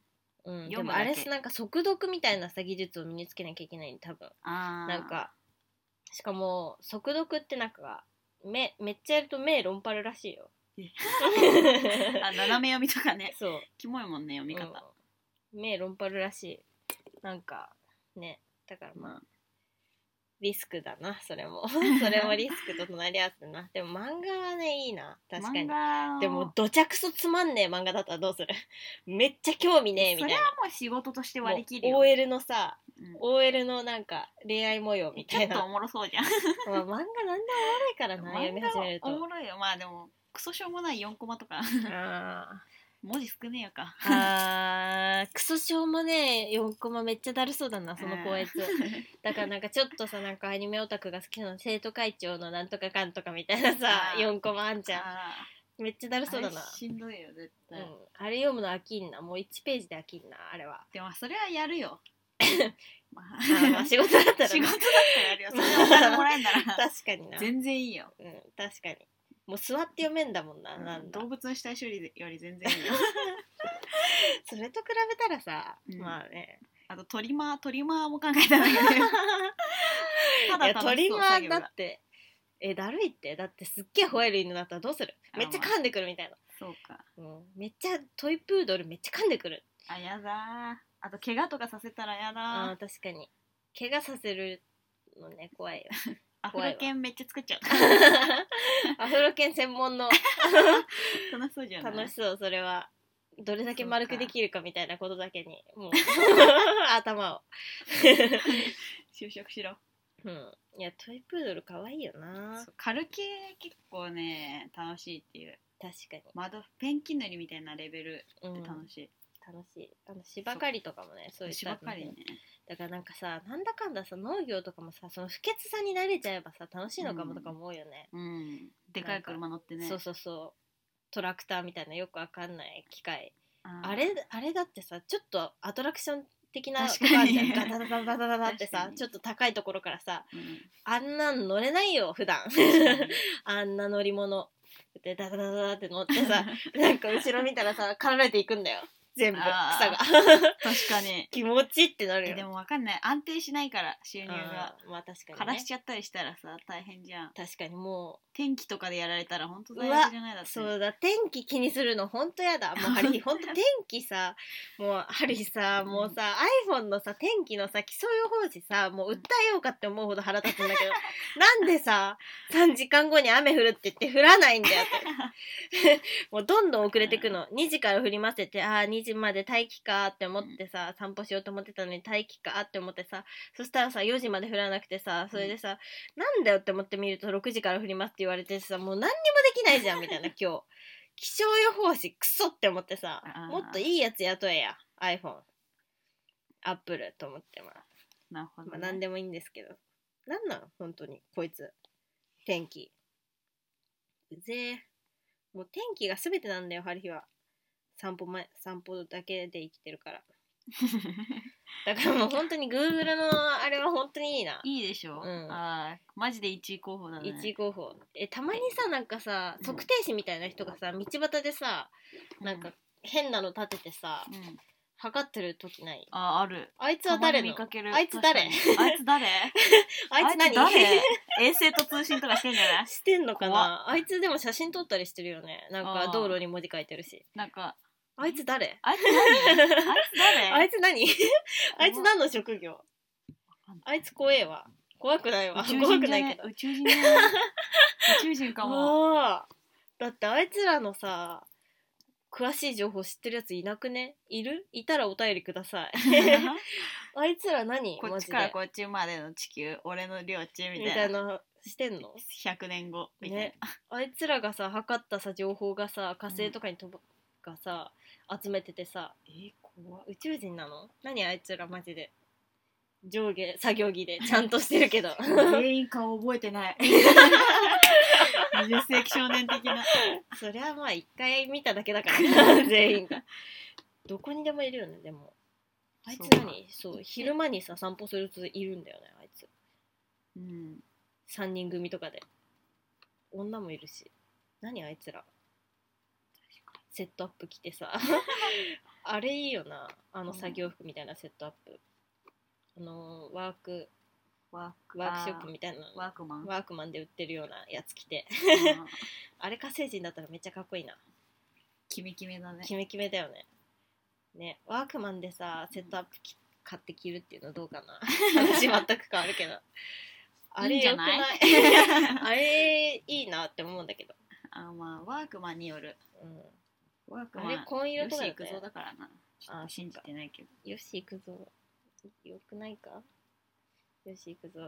うん、で読むだけ。もあれなんか速読みたいなさ技術を身につけなきゃいけない多分。あー。なんかしかも速読ってなんか目めっちゃやると目論パるらしいよ。[laughs] あ斜め読みとかね。そう。キモいもんね読み方、うん。目論パるらしい。なんかね。だからまあ、うんリスクだなそれも。[laughs] それもリスクと隣り合わせだな。でも漫画はねいいな。確かに。でもどちゃくそつまんねえ漫画だったらどうする？[laughs] めっちゃ興味ねえみそれたいな。はもう仕事として割り切るよ。OL のさうん。OL のなんか恋愛模様みたいな。ちょっとおもろそうじゃん。[laughs] まあ、漫画なんでもおもろいからな読み始めると。漫画おもろいよまあでもクソしょうもない4コマとか。あ文字少ねえよか。ーあークソしょうもねえ。4コマめっちゃだるそうだなそのこいつだからなんかちょっとさなんかアニメオタクが好きな生徒会長のなんとかかんとかみたいなさあー。4コマあんじゃん。あめっちゃだるーそうだな。しんどいよ絶対、うん、あれ読むの飽きんな。もう1ページで飽きんなあれは。でもそれはやるよ。[laughs] まあ。まあ仕事だったらな。[laughs] 仕事だったらやるよ。それでお金もらえんなら。[laughs] 確かにな。全然いいよ。うん確かにもう座って読めんだもんな、なんだ。動物の死体処理より全然いいよ。[laughs] それと比べたらさ、うん。まあね。あとトリマートリマーも考えたん [laughs] だけどたいや楽しそうトリマーだってえだるいって？だってすっげえ吠える犬だったらどうする？あめっちゃ噛んでくるみたいな、そうか。うん、めっちゃトイプードルめっちゃ噛んでくる。あやだー。あと怪我とかさせたらやあだー確かに。怪我させるのね怖いよ [laughs] アフロ犬めっちゃ作っちゃう。[laughs] アフロ犬専門の。楽しそうじゃない？楽しそうそれは。どれだけ丸くできるかみたいなことだけにもう。[laughs] 頭を。[laughs] 就職しろ。うん。いやトイプードル可愛いよな。そう軽系結構ね楽しいっていう。確かに。窓ペンキ塗りみたいなレベルうんで楽しい、楽しい。あの芝刈りとかもねそういう芝刈りねだからなんかさなんだかんださ農業とかもさその不潔さに慣れちゃえばさ楽しいのかもとか思うよね、うん。でかい車乗ってね。そうそうそう。トラクターみたいなよくわかんない機械。ああれあれだってさちょっとアトラクション的な確ガタガタガタガタってさちょっと高いところからさうん。あんなん乗れないよ普段。[laughs] あんな乗り物。でダダダダダって乗ってさ [laughs] なんか後ろ見たらさ刈られていくんだよ全部草あが。ー確かに。[laughs] 気持ちってなるよ。えでもわかんない。安定しないから収入が。あーまあ確かに、ね、枯らしちゃったりしたらさ大変じゃん。確かにも天気とかでやられたら本当大変じゃないだって。うそうだ。天気気にするのほんとやだ。[laughs] もうハリーほんと天気さもうハリーさもうさ iPhone のさ天気のさ気象予報士さもう訴えようかって思うほど腹立つんだけど [laughs] なんでさ3時間後に雨降るって言って降らないんだよって。[laughs] もうどんどん遅れてくの。2時から降りませてああ2時まで待機かって思ってさ散歩しようと思ってたのに待機かって思ってさそしたらさ4時まで降らなくてさそれでさ、なんだよって思ってみると6時から降りますって言われてさもう何にもできないじゃんみたいな [laughs] 今日。気象予報士クソって思ってさあー。もっといいやつ雇えや iPhone アップルと思ってまあ、なるほど、まあ、ね何でもいいんですけど。なんなの本当にこいつ。天気。うぜえ。もう天気が全てなんだよハリヒは。散歩前散歩だけで生きてるから [laughs] だからもう本当に Google のあれは本当にいいな。いいでしょ、うん。あーマジで1位候補だね。1位候補。えたまにさなんかさうん。測定士みたいな人がさ道端でさなんか変なの立ててさうん、うん測ってる時ない？あある。あいつは誰見かける。あいつ誰？あいつ誰？[laughs] あいつ何？誰？衛星と通信とかしてんじゃない？[laughs] してんのか怖なあいつでも写真撮ったりしてるよね。なんかあー。道路に文字書いてるし。なんかあいつ誰？あいつ何？あいつ誰？あいつ何？[laughs] あいつ何の職業？あいつ怖えわ。怖くないわ。宇宙怖くないけど。宇宙人宇宙人かも。[laughs] だってあいつらのさ詳しい情報知ってるやついなくね？いる？いたらお便りください。[laughs] あいつら何？こっちからこっちまでの地球俺の領地みみたいなしてんの？100年後みたいな、ね。あいつらがさ測ったさ情報がさ火星とかに飛ぶ、がさ集めててさえー、怖っ。宇宙人なの？何あいつらマジで。上下作業着でちゃんとしてるけど。[laughs] 全員顔覚えてない。20世紀少年的な。そりゃまあ一回見ただけだから。な [laughs] 全員が。どこにでもいるよねでも。あいつ何？そう昼間にさ散歩するといるんだよねあいつ。うん。3人組とかで。女もいるし。何あいつら？セットアップ着てさ。[laughs] あれいいよな。あのうん。作業服みたいなセットアップ。あのワークワークワークショップみたいなワークマン。ワークマンで売ってるようなやつ着て。うん。[laughs] あれ火星人だったらめっちゃかっこいいな。キメキメだね。キメキメだよね。ねワークマンでさセットアップき買って着るっていうのどうかな。[laughs] 話全く変わるけど。あれよくない？ない？あれいいなって思うんだけど、あまあワークマンによる。うん、ワークマンあれ紺色よとかだだからな。ちょっあと信じてないけど。よし行くぞ。よくないか？よし行くぞ。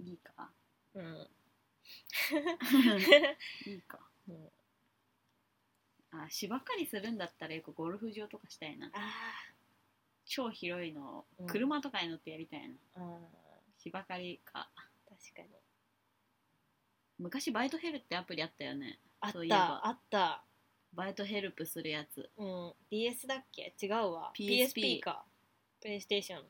いいか。うん、[laughs] いいか。うん、あ芝刈りするんだったらよくゴルフ場とかしたいな。あ超広いのをうん。車とかに乗ってやりたいな、ー。あ芝刈りか。ー確かに。昔バイトヘルってアプリあったよね。あっそういえば。たあったバイトヘルプするやつ。うん。DS だっけ？違うわ。PSP PSP かプレイステーション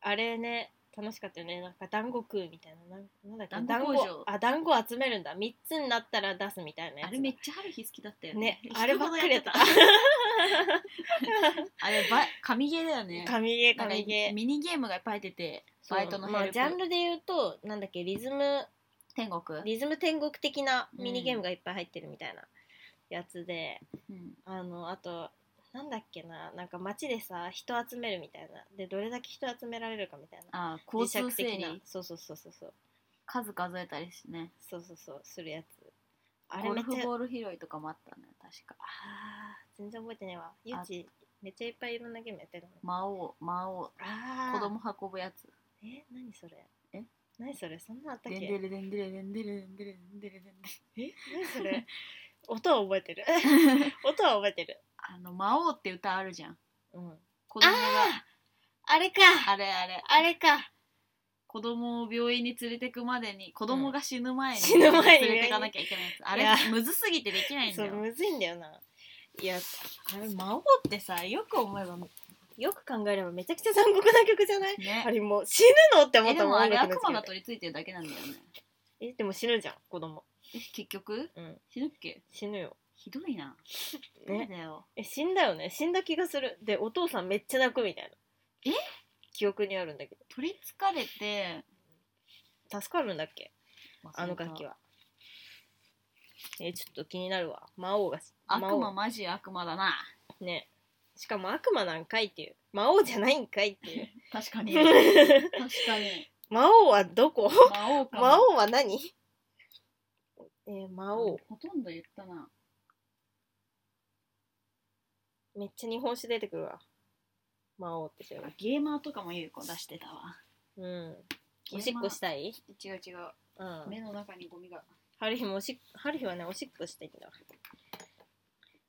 あれね楽しかったよね。なんか団子食うみたいな。なんなんだっけ？団子工場。あ団子集めるんだ。3つになったら出すみたいなやつあれめっちゃ春日好きだったよね。ねあればっかりやってた。[laughs] あれば神ゲーだよね。神ゲーなんか神ゲー。ミニゲームがいっぱい出てバイトのヘルプ、まあジャンルで言うとなんだっけ？リズム。天国、リズム天国的なミニゲームがいっぱい入ってるみたいなやつで、うん。あのあとなんだっけななんか街でさ人集めるみたいな。でどれだけ人集められるかみたいな。あ交通整磁石的な。理そうそうそうそうそう。数数えたりしてね。そうそうそうするやつ。あれめっちゃフボール拾いとかもあったね確か。あー全然覚えてないわ。ゆうちめっちゃいっぱいいろんなゲームやってるの。魔王魔王。あ子供運ぶやつ。え何それ？え？何それ？そんなあったっけ？え何それ？[laughs] 音は覚えてる。[laughs] 音は覚えてる。あの魔王って歌あるじゃん。うん。子供が。あれか。あれあれ。あれか。子供を病院に連れてくまでに子供が死ぬ前に連れてかなきゃいけないやつ。あれいや。むずすぎてできないんだよ。そうむずいんだよな。いやあれ魔王ってさよく思えばよく考えればめちゃくちゃ残酷な曲じゃない？ね。あれもう死ぬの？って思ったもんえでもあれ悪魔が取り付いてるだけなんだよね。えでも死ぬじゃん子供え結局？うん。死ぬっけ？死ぬよ。ひどいな。ね。ねだよ。え死んだよね。死んだ気がする。でお父さんめっちゃ泣くみたいな。え？記憶にあるんだけど。取りつかれて。助かるんだっけ？あの楽器は。えちょっと気になるわ。魔王が悪魔マジ悪魔だな。ね。しかも悪魔なんかいっていう。魔王じゃないんかいっていう。[laughs] 確かに。[laughs] 確かに。魔王はどこ？魔王かも。魔王は何？えー魔王。ほとんど言ったな。めっちゃ日本酒出てくるわ。魔王って調べゲーマーとかも有効出してたわ。うん。おしっこしたい？違う違う。うん。目の中にゴミが。春日もおし春日はねおしっこしたいんだ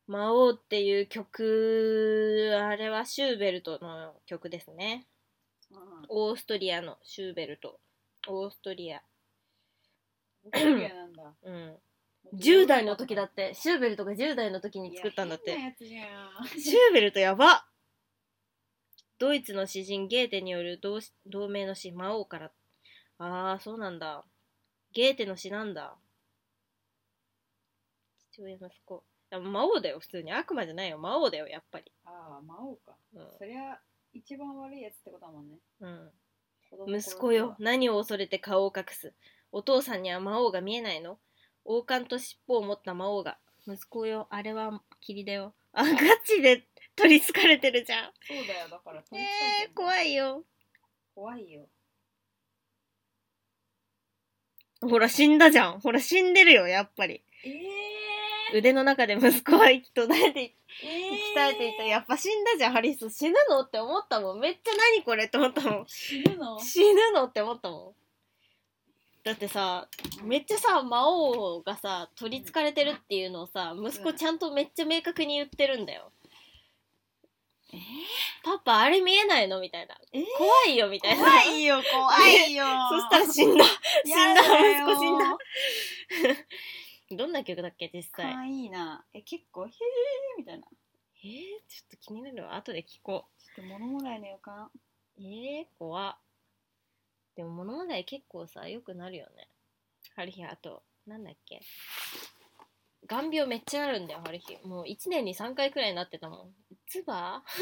魔王っていう曲あれはシューベルトの曲ですね。オーストリアのシューベルト。オーストリアなんだ。うん。10代の時だって。シューベルトが10代の時に作ったんだって。やつじゃん。シューベルトやば。ドイツの詩人ゲーテによる同し同名の詩魔王から。ああそうなんだ。ゲーテの詩なんだ。父親息子。いや魔王だよ普通に。悪魔じゃないよ。魔王だよやっぱり。ああ魔王か。うん。そりゃ一番悪いやつってことだもんね。うん。息子よ。何を恐れて顔を隠すお父さんには魔王が見えないの？王冠と尻尾を持った魔王が。息子よあれは霧だよ。あガチで取りつかれてるじゃん。そうだよだからえー、怖いよ。怖いよ。ほら死んだじゃん。ほら死んでるよやっぱり。え腕の中で息子は息途絶えていえ鍛えていた。やっぱ死んだじゃんハリス。死ぬの？って思ったもん。めっちゃ何これ？って思ったもん。死ぬの？死ぬの？って思ったもんだってさめっちゃさ魔王がさ取りつかれてるっていうのをさ息子ちゃんとめっちゃ明確に言ってるんだよ、えー？パパあれ見えないの？みたいな。えー？怖いよ？みたいな。怖いよ怖いよ。[laughs] そしたら死んだ。死んだ。息子死んだ。[laughs] どんな曲だっけ？実際。かわいいな。え結構へえみたいな。えー、ちょっと気になるわ。後で聞こちょっと物もらいの予感。うえー、怖っでも物語結構さよくなるよね。ハリヒあとなんだっけ。眼病めっちゃなるんだよハリヒもう1年に3回くらいなってたもん。つば [laughs]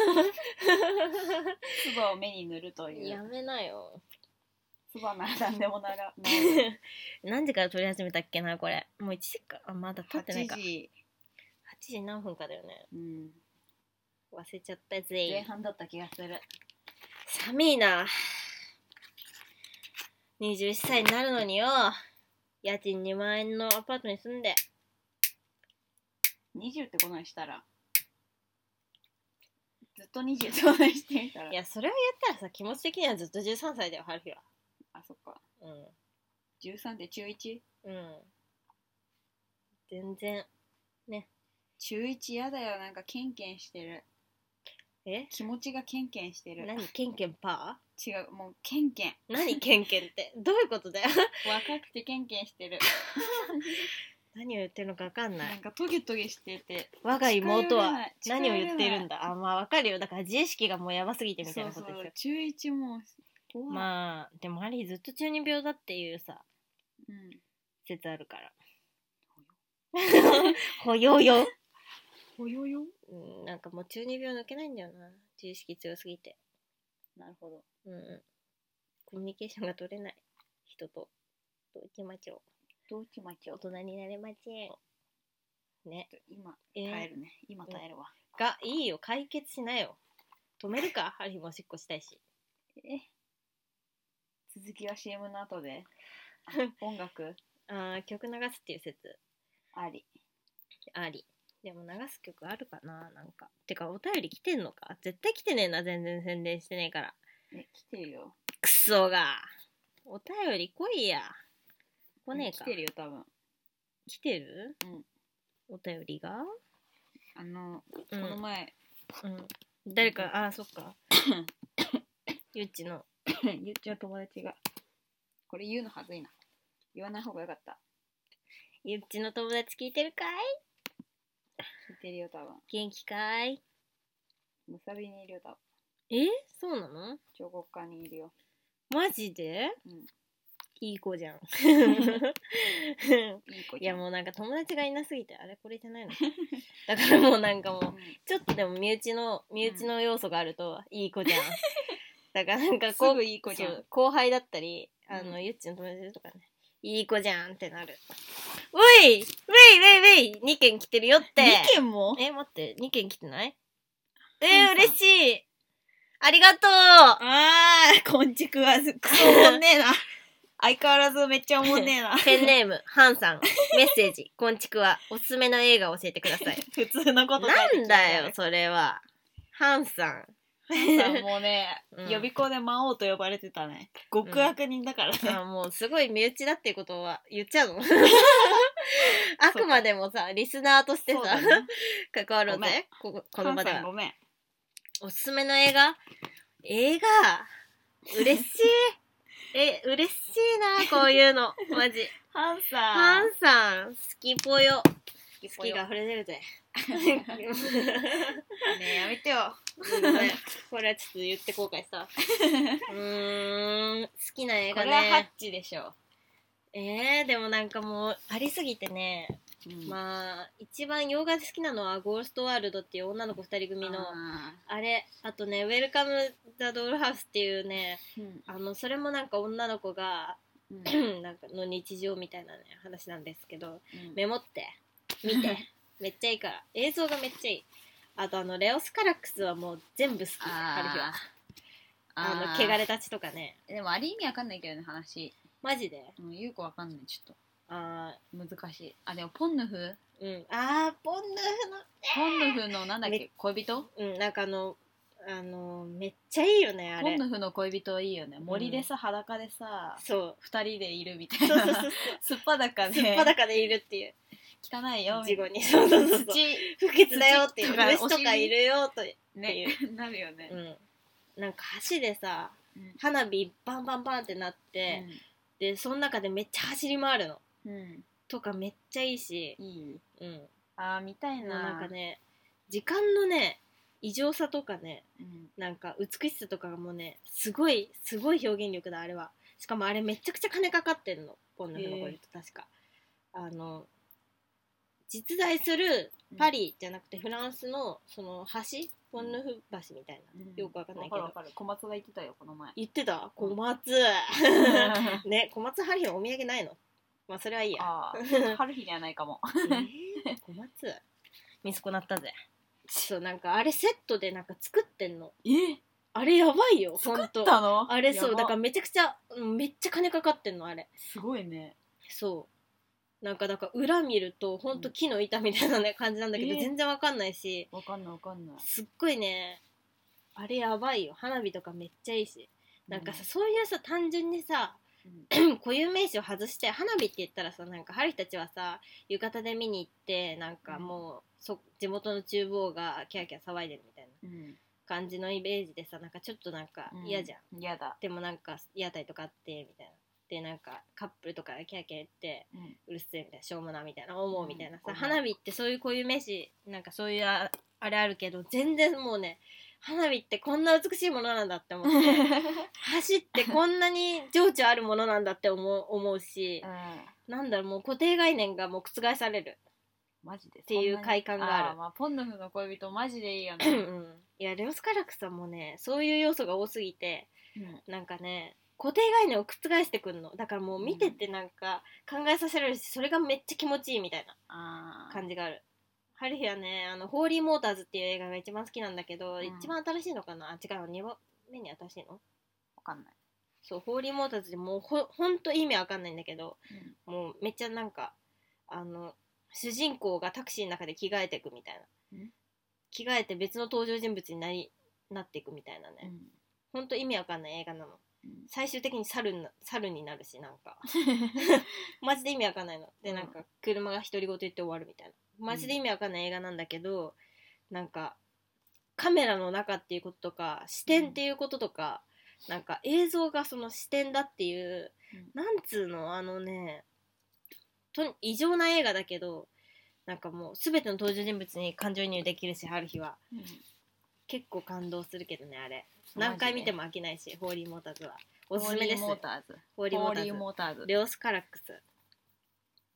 唾を目に塗るといやうめなよ。唾なら何でもなら何時 [laughs] から撮り始めたっけなこれ。もう1時間。あまだ経ってないか。8 8時、時何分かだよね。うん、忘れちゃった前ぜ半だった気がする。寒いな21歳になるのによ。家賃2万円のアパートに住んで。20ってことにしたら。ずっと20ってことにしてみたら。いやそれを言ったらさ気持ち的にはずっと13歳だよハルフィは。あそっか。う13って中 1? んうん。全然中1やだよ。なんかケンケンしてるえ？気持ちがケンケンしてる。何？ケンケンパ違うもうケンケン。ー何？ケンケンって？どういうことだよ？若くてケンケンしてる。[laughs] 何を言ってるのか分かんなないんかトゲトゲしてて。我が妹は近寄れない何を言っているんだ？あまあ分かるよ。だから自意識がもうやばすぎてみたいなことですよう中1も怖い、まあでもハリーずっと中二病だっていうさうん、説あるから。ほよ。[laughs] よほよよ。うんなんかもう中二病抜けないんだよな。自意識強すぎて。なるほど。うんうん。コミュニケーションが取れない人と。といきましょどうちまちう大人になれませんね。今えー。耐えるね。今耐えるわ。がいいよ。解決しなよ。止めるか？ハリーもおしっこしたいし。え？続きは CM の後で？[laughs] 音楽？あー曲流すっていう説。あり。ありでも流す曲あるかななんか。てかお便り来てんのか？絶対来てねえな全然宣伝してねえから。え来てるよ。クソが。お便り来いや。来ねえか。来てるよ多分。来てる？うん。お便りが？あのこうん。の前。うん。誰かあーそっか。[coughs] ゆっちの。[coughs] ゆっちの友達が。これ言うのはずいな。言わない方がよかった。ゆっちの友達聞いてるかい？てるよ多分。元気かい？むさびにいるよ多分。え？そうなの？彫刻家にいるよ。マジで？うん。いい子じゃん。[laughs] いい子いやもうなんか友達がいなすぎてあれこれじゃないの？[laughs] だからもうなんかもううん。ちょっとでも身内の身内の要素があるといい子じゃん。[laughs] だからなんかすこうぐいい子じゃん。後輩だったりあの、うん。ゆっちの友達とかねいい子じゃんってなる。ういウェイウェイウェイ2件来てるよって。2件も？え待って2件来てない？えー、嬉しい。ありがとう。あーこんちくわずクソおもんねえな。[laughs] 相変わらずめっちゃおもんねえな。[laughs] ペンネームハンさん。メッセージ。[laughs] こんちくわおすすめの映画を教えてください。普通のことなんだよそれは。ハンさんさもうね、うん。予備校で魔王と呼ばれてたね。極悪人だからね、あもうすごい身内だっていうことは言っちゃうの？[laughs] あくまでもさリスナーとしてさ、そうだね。関わろうぜ。こここの場では。ごめん。おすすめの映画？映画？嬉しい。え嬉しいなこういうの。マジ。ハンさんハンさん好きぽよ。好好きが溢れてるぜ。[laughs] [laughs] ねえやめてよごめんこれはちょっと言って後悔したうーん好きな映画これはハッねチでしょ、えー、でもなんかもうありすぎてね。うん。まあ一番洋画で好きなのはゴーストワールドっていう女の子2人組のああれあとね「ウェルカム・ザ・ドールハウス」っていうねーうん。あのそれもなんか女の子がうん。[clears throat] なんかの日常みたいなね話なんですけどうん。メモって見て。[laughs] めっちゃいいから。映像がめっちゃいいあとあのレオス・カラックスはもう全部好きハルヒは。あのー汚れたちとかね。でもあれ意味わかんないけどね話、マジで？うん、ゆうこわかんないちょっあと難しい。あでもポンヌフ？ーうん。あーポンヌフのポンヌフのなんだっめけ恋人？うんなんかあのあのめっちゃいいよねあれ。ポンヌフの恋人いいよね。森でさ、裸でさそう。二人でいるみたいそうそうなそう。[laughs] すっぱだかそうですっぱだかでいるっていう汚いよ。事後に。そうそうそうそう。土。不潔だよっていう虫とかいるよとね。なるよね、うん。なんか橋でさうん。花火バンバンバンってなって、でその中でめっちゃ走り回るの。うん、うんとかめっちゃいいし。いい。うん。あー見たいな。なんかね時間のね異常さとかねうん。なんか美しさとかがもうねすごいすごい表現力だあれは。しかもあれめちゃくちゃ金かかってんの。ポンのフの恋人確か。あの実在するパリじゃなくてフランスのその橋？ポンヌフ橋みたいな、うん。よくわかんないけど。小松が言ってたよこの前。言ってた？小松。[laughs] ね小松ハリーのお土産ないの？まあそれはいいや。[laughs] 春日ではないかも。えー？[laughs] 小松？見損なったぜ。そうなんかあれセットでなんか作ってんの。え？あれやばいよほ作ったの？あれそうだからめちゃくちゃうんめっちゃ金かかってんのあれ。すごいね。そうなんかだから裏見るとほんと木の板みたいな、ね、感じなんだけど、えー。全然わかんないしわかんないわかんない。すっごいねあれやばいよ花火とかめっちゃいいし。なんかさ、そういうさ単純にさうん。[clears throat] 固有名詞を外して花火って言ったらさなんか春日たちはさ浴衣で見に行ってなんかもう、そ地元の厨房がキャーキャー騒いでるみたいなうん。感じのイメージでさなんかちょっとなんかうん嫌じゃん、嫌だ。でもなんか屋台とかあってみたいなでなんかカップルとかがキャーキャー言ってうん。うるせえみたいなしょうもなみたいな思うみたいなさ、うん花火ってそういう固有名詞なんかそういうああれあるけど全然もうね花火ってこんな美しいものなんだって思って [laughs] 走ってこんなに情緒あるものなんだって思う思うしうん。なんだろうもう固定概念がもう覆される。マジで。っていう快感がある。ーまあ、ポンヌフの恋人マジでいいようね、ん。いやレオスカラクさんもねそういう要素が多すぎてうん。なんかね固定概念を覆してくんの。だからもう見ててなんか考えさせられるしそれがめっちゃ気持ちいいみたいな感じがある。ハリーはねあのホーリーモーターズっていう映画が一番好きなんだけど、ん。一番新しいのかな？あ違う2番目に新しいの？わかんない。そうホーリーモーターズでもうほほんと意味わかんないんだけどもうめっちゃなんかあの主人公がタクシーの中で着替えていくみたいな。ん。着替えて別の登場人物になりなっていくみたいなね、ほんと意味わかんない映画なの最終的に猿にな猿になるしなんか。[laughs] マジで意味わかんないの。でうん。なんか車が独り言言って終わるみたいな。マジで意味わかんない映画なんだけど、なんかカメラの中っていうこととか視点っていうこととか、なんか映像がその視点だっていう、うん。なんつうのあのねと異常な映画だけどなんかもう全ての登場人物に感情移入できるし春日は結構感動するけどねあれ。何回見ても飽きないしホーリーモーターズは。おすすめです。ホーリーモーターズ。ホーリーモーターズ。レオス・カラックス。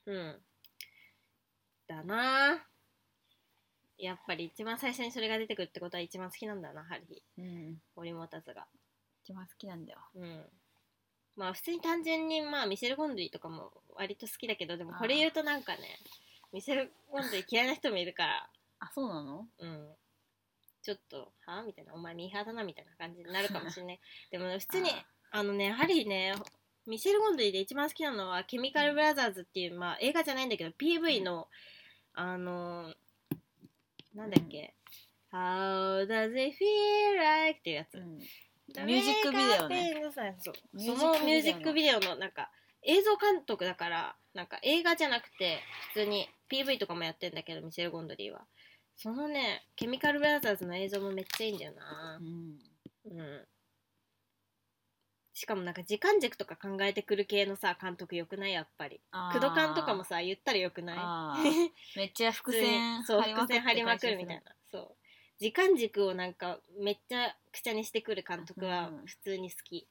うん。だなやっぱり一番最初にそれが出てくるってことは一番好きなんだなハリー。うん。ホーリーモーターズが。一番好きなんだよ。うん。まあ普通に単純にまあミシェル・ゴンドリーとかも割と好きだけどでもこれ言うとなんかねミシェル・ゴンドリー嫌いな人もいるから。あそうなの？うんちょっとはあ？みたいなお前ミーハーだなみたいな感じになるかもしれない。[laughs] でも普通にああのねハリーねミシェル・ゴンドリーで一番好きなのは「ケミカル・ブラザーズ」っていう、まあ、映画じゃないんだけど PV の、あのなんだっけ「How does it feel like」っていうやつ、うん。ミュージックビデオね。その。ミュージックビデオのなんか映像監督だからなんか映画じゃなくて普通に PV とかもやってんだけどミシェル・ゴンドリーはそのねケミカル・ブラザーズの映像もめっちゃいいんだよな。うん。うんしかもなんか時間軸とか考えてくる系のさ監督よくない？やっぱり。クドカンとかもさ言ったらよくない？あー。めっちゃ伏線 [laughs] そう伏線張りまくるみたいな。そう。時間軸をなんかめっちゃくちゃにしてくる監督はうん普通に好き。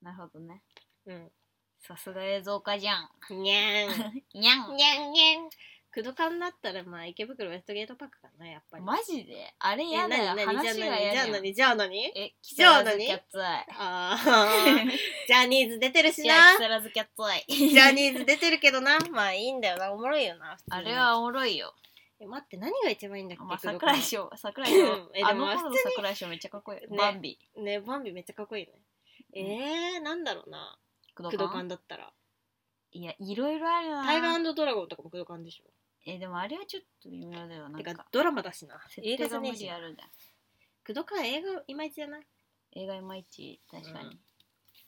なるほどね。うん。さすが映像化じゃん。にゃーん。[laughs] にゃん。にゃんにゃんクドカンだったらまあ池袋ウエストゲートパークかなやっぱり。マジで？あれえやだよ。何何話がやだよ。じゃあ何？じゃあ何？え木じゃあ更津何キャッツアイ。ああジャニーズ出てるしな。あ木更津キャッツアイ。ジ [laughs] ャニーズ出てるけどな。まあいいんだよな。おもろいよな普通に。あれはおもろいよ。え待って何が一番いいんだっけまあクドカン桜井翔。桜井翔。えでもあの頃の普通に桜井翔めっちゃかっこいいね。バンビ。ねバンビめっちゃかっこいいね。えー、なんだろうな。クドクドカカンンだったら。いやいろいろあるな。タイガードラゴンとかもクドカンでしょえでもあれはちょっと微妙だよなんか。てかドラマだしな。設映画定じゃねえしな理あるんだよ。クドカン映画いまいちじゃな。い映画いまいち確かに、うん。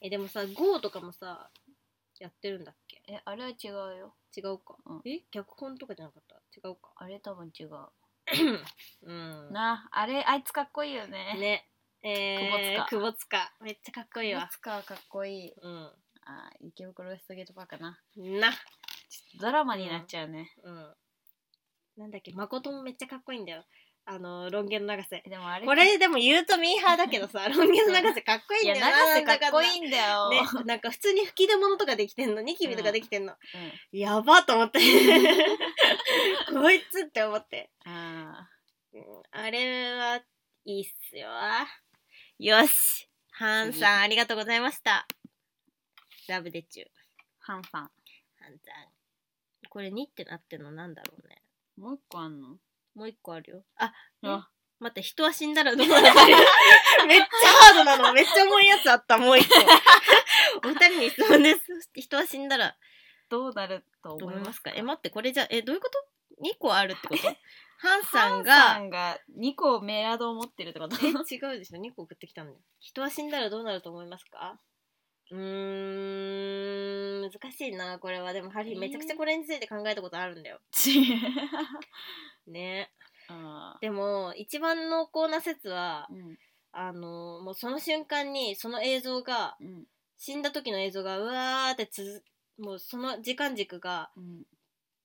えでもさ GO とかもさやってるんだっけ？えあれは違うよ。違うか、うん。え？脚本とかじゃなかった？違うか。あれ多分違う。うん。なあれあいつかっこいいよね。ね。えー、久保塚。めっちゃかっこいいわ。つかかっこいい。うん。あ池袋ウエストゲートパークかな。な。ドラマになっちゃうね、うんなんだっけ誠もめっちゃかっこいいんだよ。あのロン毛の長瀬。えでもあれこれでも言うとミーハーだけどさ [laughs] ロン毛の長瀬かっこいいんだよ長瀬かっこいいいんだよ、ね、なんか普通に吹き出物とかできてんのニキビとかできてんの、うん。やばと思って。[laughs] こいつって思って、あうんあれはいいっすよ。よしハンさんありがとうございました。ラブデチュー。ーハンさん。ハンさん。これ2ってなってんのなんだろうねもう一個あんの？もう一個あるよ。ああ。待って人は死んだらどうなる [laughs] めっちゃハードなの。めっちゃ重いやつあったもう一個。[laughs] お二人に質問です。人は死んだら。どうなると思いますすか？え待ってこれじゃえどういうこと ?2 個あるってこと？[laughs] ハンさハンんがさんが2個メアドを持ってるってこと？え違うでしょ。2個送ってきたんだよ。人は死んだらどうなると思いますか？うーん難しいなこれは。でもハリーめちゃくちゃこれについて考えたことあるんだよ。[laughs] ね。あでも一番濃厚な説はーうん。あのもうその瞬間にその映像がうん。死んだ時の映像がうわーってつづもうその時間軸がうん。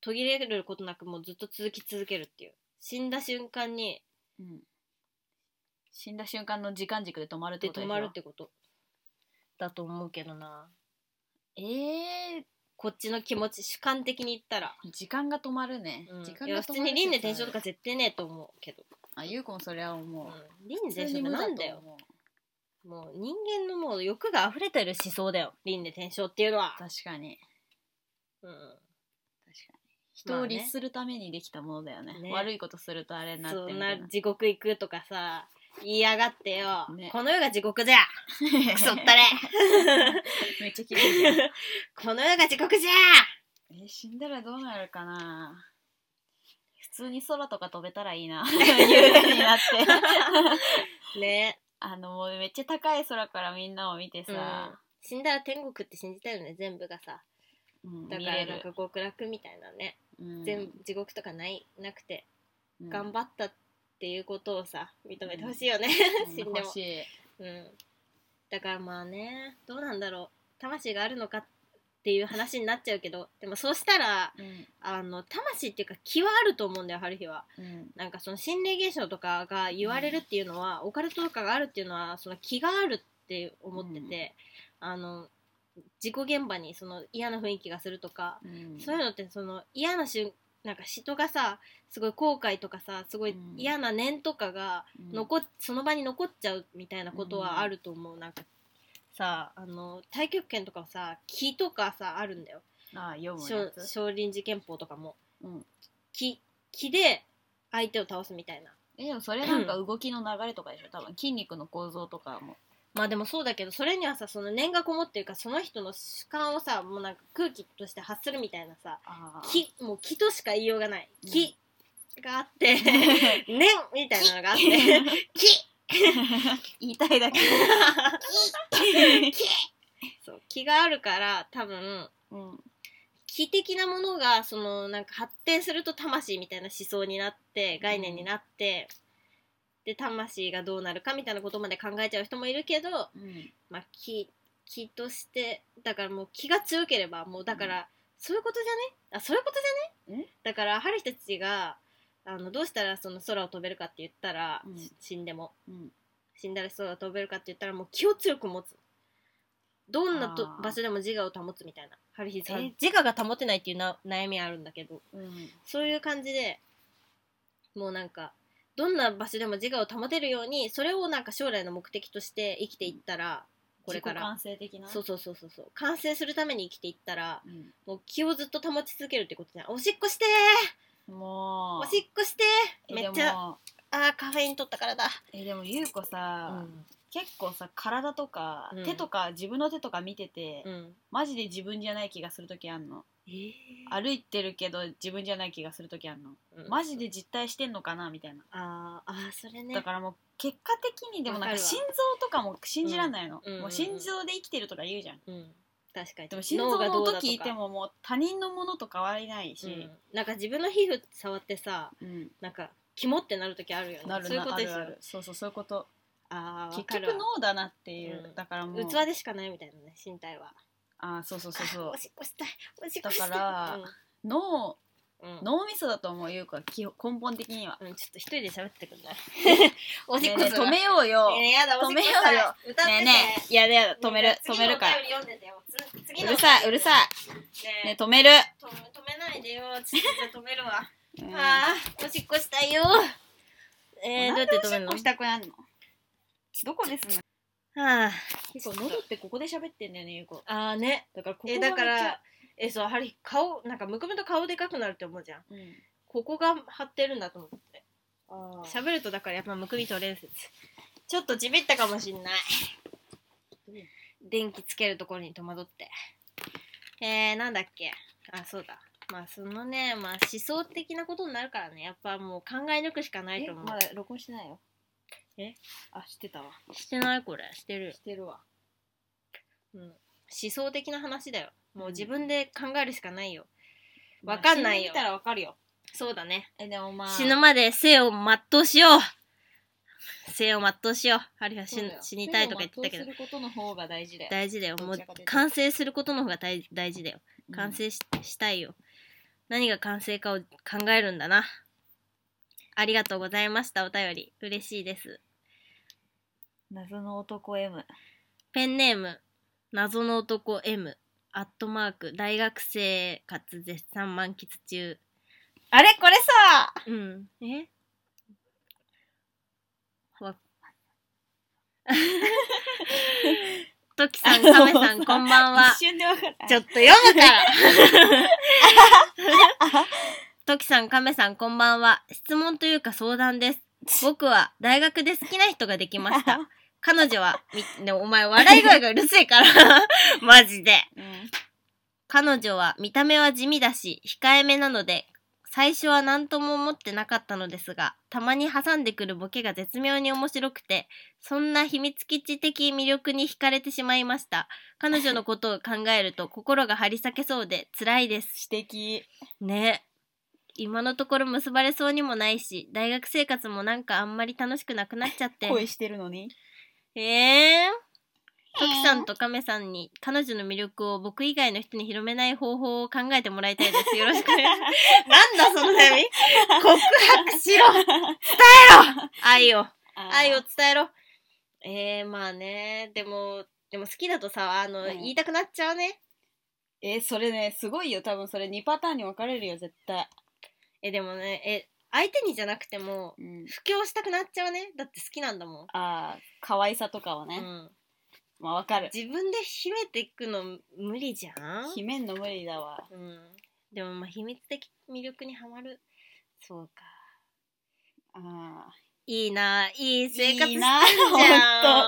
途切れることなくもうずっと続き続けるっていう。死んだ瞬間にうん。死んだ瞬間の時間軸で止まるってことでまるってことだと思うけどな。えー、こっちの気持ち主観的に言ったら、時間が止まるね、うん。時間いや普通に輪廻転生とか絶対ねえと思うけど、あゆうこもそれは思う、うん、輪廻転生ってなんだよ。もう人間のもう欲が溢れてる思想だよ。輪廻転生っていうのは、確かに。うん、確かに。人を律するためにできたものだよね,、ね。悪いことするとあれになってそんみたいな。な地獄行くとかさ言いやがってよ、ね。この世が地獄じゃ。[laughs] クソったれ。[laughs] めっちゃ綺麗じゃん。[laughs] この世が地獄じゃ。え死んだらどうなるかな。普通に空とか飛べたらいいな。幽霊になって。ね。あのもうめっちゃ高い空からみんなを見てうん。さ、死んだら天国って信じたよね全部がさ。うんだからなんか極楽みたいなね、うん。全部地獄とかないなくて、うん。頑張ったっていうことをさ認めてほしいよね、うん。[laughs] 死んでも。うん。だからまあねどうなんだろう。魂があるのかっていう話になっちゃうけどでもそうしたらうん。あの魂っていうか気はあると思うんだよ春日は。うん。なんかその心霊現象とかが言われるっていうのは、オカルトとかがあるっていうのはその気があるって思ってて、あの事故現場にその嫌な雰囲気がするとか、うん。そういうのってその嫌な瞬なんか人がさすごい後悔とかさすごいうん。嫌な念とかがうん。その場に残っちゃうみたいなことはあると思う、なんかさあの太極拳とかはさ気とかさあるんだよ。ああ少林寺拳法とかも。うん。気気で相手を倒すみたいな。えでもそれなんか動きの流れとかでしょ？多分筋肉の構造とかもまあでもそうだけどそれにはさその念がこもってるかその人の主観をさもうなんか空気として発するみたいなさあ気もう気としか言いようがない。うん。気があって [laughs] 念みたいなのがあって気。[laughs] 言いたいだけ。そう気があるから多分うん。気的なものがそのなんか発展すると魂みたいな思想になって概念になって、で魂がどうなるかみたいなことまで考えちゃう人もいるけど、うん。まあ、気気としてだからもう気が強ければもうだから、そういうことじゃね？あそういうことじゃね？んだから春日たちがあのどうしたらその空を飛べるかって言ったら、うん。し死んでも。うん。死んだら空を飛べるかって言ったらもう気を強く持つ。どんなと場所でも自我を保つみたいな。春日さんえ？自我が保てないっていうな悩みあるんだけど。うん。そういう感じでもうなんかどんな場所でも自我を保てるようにそれをなんか将来の目的として生きていったらこれから。完成的な？そうそうそうそうそう。完成するために生きていったらうん。もう気をずっと保ち続けるってことじゃん。おしっこしてもう。おしっこしてえめっちゃあーカフェイン取ったからだ。えでもゆうこさ、うん。結構さ体とか、うん。手とか自分の手とか見てて、うん。マジで自分じゃない気がする時あんの。えー歩いてるけど自分じゃない気がする時あんの、うん。マジで実体してんのかなみたいな、あーあーそれね。だからもう結果的にでもなんわか心臓とかも信じらんないの、もう心臓で生きてるとか言うじゃん。うん。確かに。でも心臓の音聞いてももう他人のものと変わりないし、うん。なんか自分の皮膚触ってさうん。なんかキモってなる時あるよね。なるそういうことでしょ。なあるある。そうそうそういうこと。結あーわかる局脳だなっていう、うん。だからもう。器でしかないみたいなね身体はあーそうそうそうそう。おしっこしたい。おしっこしたい。だから脳うん。うん。脳みそだと思うゆうこは基本根本的には。うん、ちょっと一人で喋ってくんな。いおしねえねえっこする止めようよ、えーやだおしっこ止めようよ。歌ってて。ねえねえ。いやいや止める止めるから。次のお便り読んでてよ。つ次うのるさいうるさい。ねねえ止める、止め止めないでよ。ちょっとじゃあ止めるわ。う [laughs] んあーおしっこしたいよ。えー、どうやって止めるの？なんでおしっこしたくなんの？どこですの？はあ。結構喉ってここで喋ってんだよねゆうこ。あーね。だからここがえだかめっちゃらえそうやはり顔なんかむくむと顔でかくなるって思うじゃん。うん。ここが張ってるんだと思って。あー。喋るとだからやっぱむくみ取れる説。ちょっとちびったかもしんない。電気つけるところに戸惑って。えー、なんだっけ。あそうだ。まあそのねまあ思想的なことになるからね。やっぱもう考え抜くしかないと思う。えまだ録音してないよえ？あ知ってたわ。してない？これ。してる。してるわ。うん、思想的な話だよ。もう自分で考えるしかないよ。わかんないよ。死んでみたらわかるよ。そうだね。えでもまあ。死ぬまで生を全うしよう。生を全うしよう。ハリは死死にたいとか言ってたけど。生を全うすることの方が大事だよ。大事だよ。もう完成することの方が大大事だよ。うん。完成し,、したいよ。何が完成かを考えるんだな。ありがとうございました。お便り。嬉しいです謎の男 M ペンネーム謎の男 M アットマーク大学生活絶賛満喫中。あれ？これさ。うん。え？わ [laughs] トキさん、カメさん、こんばんは。一瞬でわかったちょっと読むか。ら [laughs] トキさん、カメさん、こんばんは。質問というか相談です。僕は大学で好きな人ができました。[laughs] 彼女は、み、ね、お前笑い声がうるせえから。[laughs] マジで。うん彼女は見た目は地味だし、控えめなので、最初は何とも思ってなかったのですが、たまに挟んでくるボケが絶妙に面白くて、そんな秘密基地的魅力に惹かれてしまいました。彼女のことを考えると [laughs] 心が張り裂けそうで辛いです。素敵ね。今のところ結ばれそうにもないし、大学生活もなんかあんまり楽しくなくなっちゃって。恋してるのに？えー、トキさんとカメさんに彼女の魅力を僕以外の人に広めない方法を考えてもらいたいです。よろしくお願いします。[laughs] なんだその悩み？告白しろ伝えろ愛を。愛を伝えろ。えー、まあね。でも、でも好きだとさ、あの、うん言いたくなっちゃうね。えーそれねすごいよ多分それ2パターンに分かれるよ絶対え、でもね、え、相手にじゃなくても、うん布教したくなっちゃうね。だって好きなんだもん。ああ可愛さとかはね、うん。まあ分かる自分で秘めていくの無理じゃん？秘めんの無理だわうん。でもまあ秘密的魅力にはまる。そうか。あいいな、いいー生活いいなゃん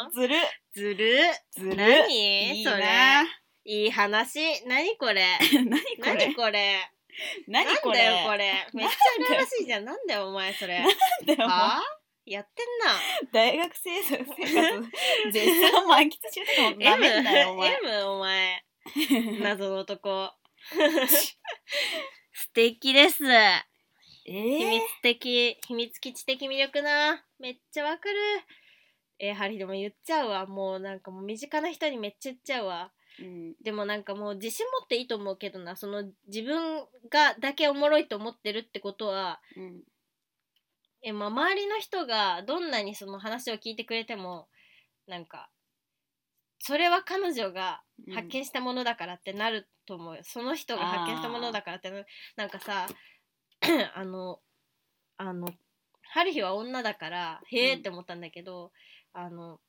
ほんと。ずるずる。ずる何？いいそれ。ないい何 [laughs] 何これ？何こ何れこれ？[laughs] 何これ？なんだよこれ。[laughs] めっちゃ羨ましいじゃん。なんだよお前それ。でもはやって大学生生活 [laughs] 絶賛満喫中とかもんな。ダメだよお前 M お前。謎の男。素敵です。え秘密的、秘密基地的魅力な。めっちゃわかる。えー、ハリでも言っちゃうわ。もうなんかもう身近な人にめっちゃ言っちゃうわ。うんでもなんかもう自信持っていいと思うけどな。その自分がだけおもろいと思ってるってことは、うんえ、まあ、周りの人がどんなにその話を聞いてくれても、なんか、それは彼女が発見したものだからってなると思うよ。その人が発見したものだからってなんかさ、[clears throat] あの、あの、春日は女だから、へえって思ったんだけど、あの、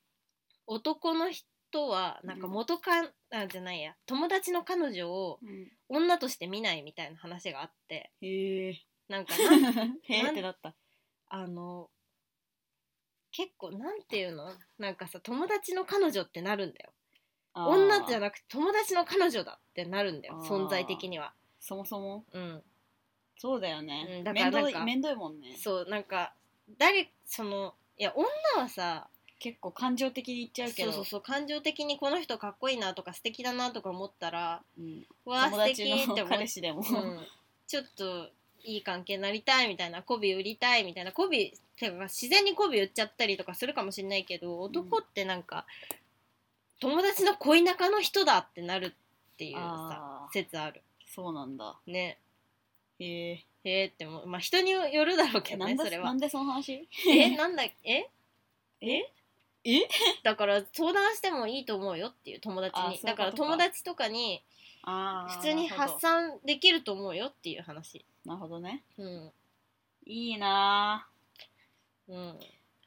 男の人は、なんか元カン、あ、じゃないや、友達の彼女をうん。女として見ないみたいな話があって、へえ。なんかなん [laughs] へえってなった。あの結構なんていうの？なんかさ友達の彼女ってなるんだよ。女じゃななくて友達の彼女だってなるんだよ存在的には。そもそも？うん。そうだよね、うんだからなんか面倒いもんね。そうなんか誰そのいや女はさ結構感情的に言っちゃうけど。そうそうそう感情的にこの人かっこいいなとか素敵だなとか思ったらうん。わあ素敵って思っ彼氏でも、うん、ちょっといい関係になりたいみたいな媚び売りたいみたいな媚びてか自然に媚び売っちゃったりとかするかもしれないけど男ってなんか、友達の恋仲の人だってなるっていうさ説ある。そうなんだ。ね。へえへえってもまあ人によるだろうけどねそれは。なんでその話？えなんだえ？え？え？[laughs] だから相談してもいいと思うよっていう友達あに。だからそういうことか。友達とかにあー普通に発散できると思うよっていう話。なるほどね。うん。いいな。うん。ー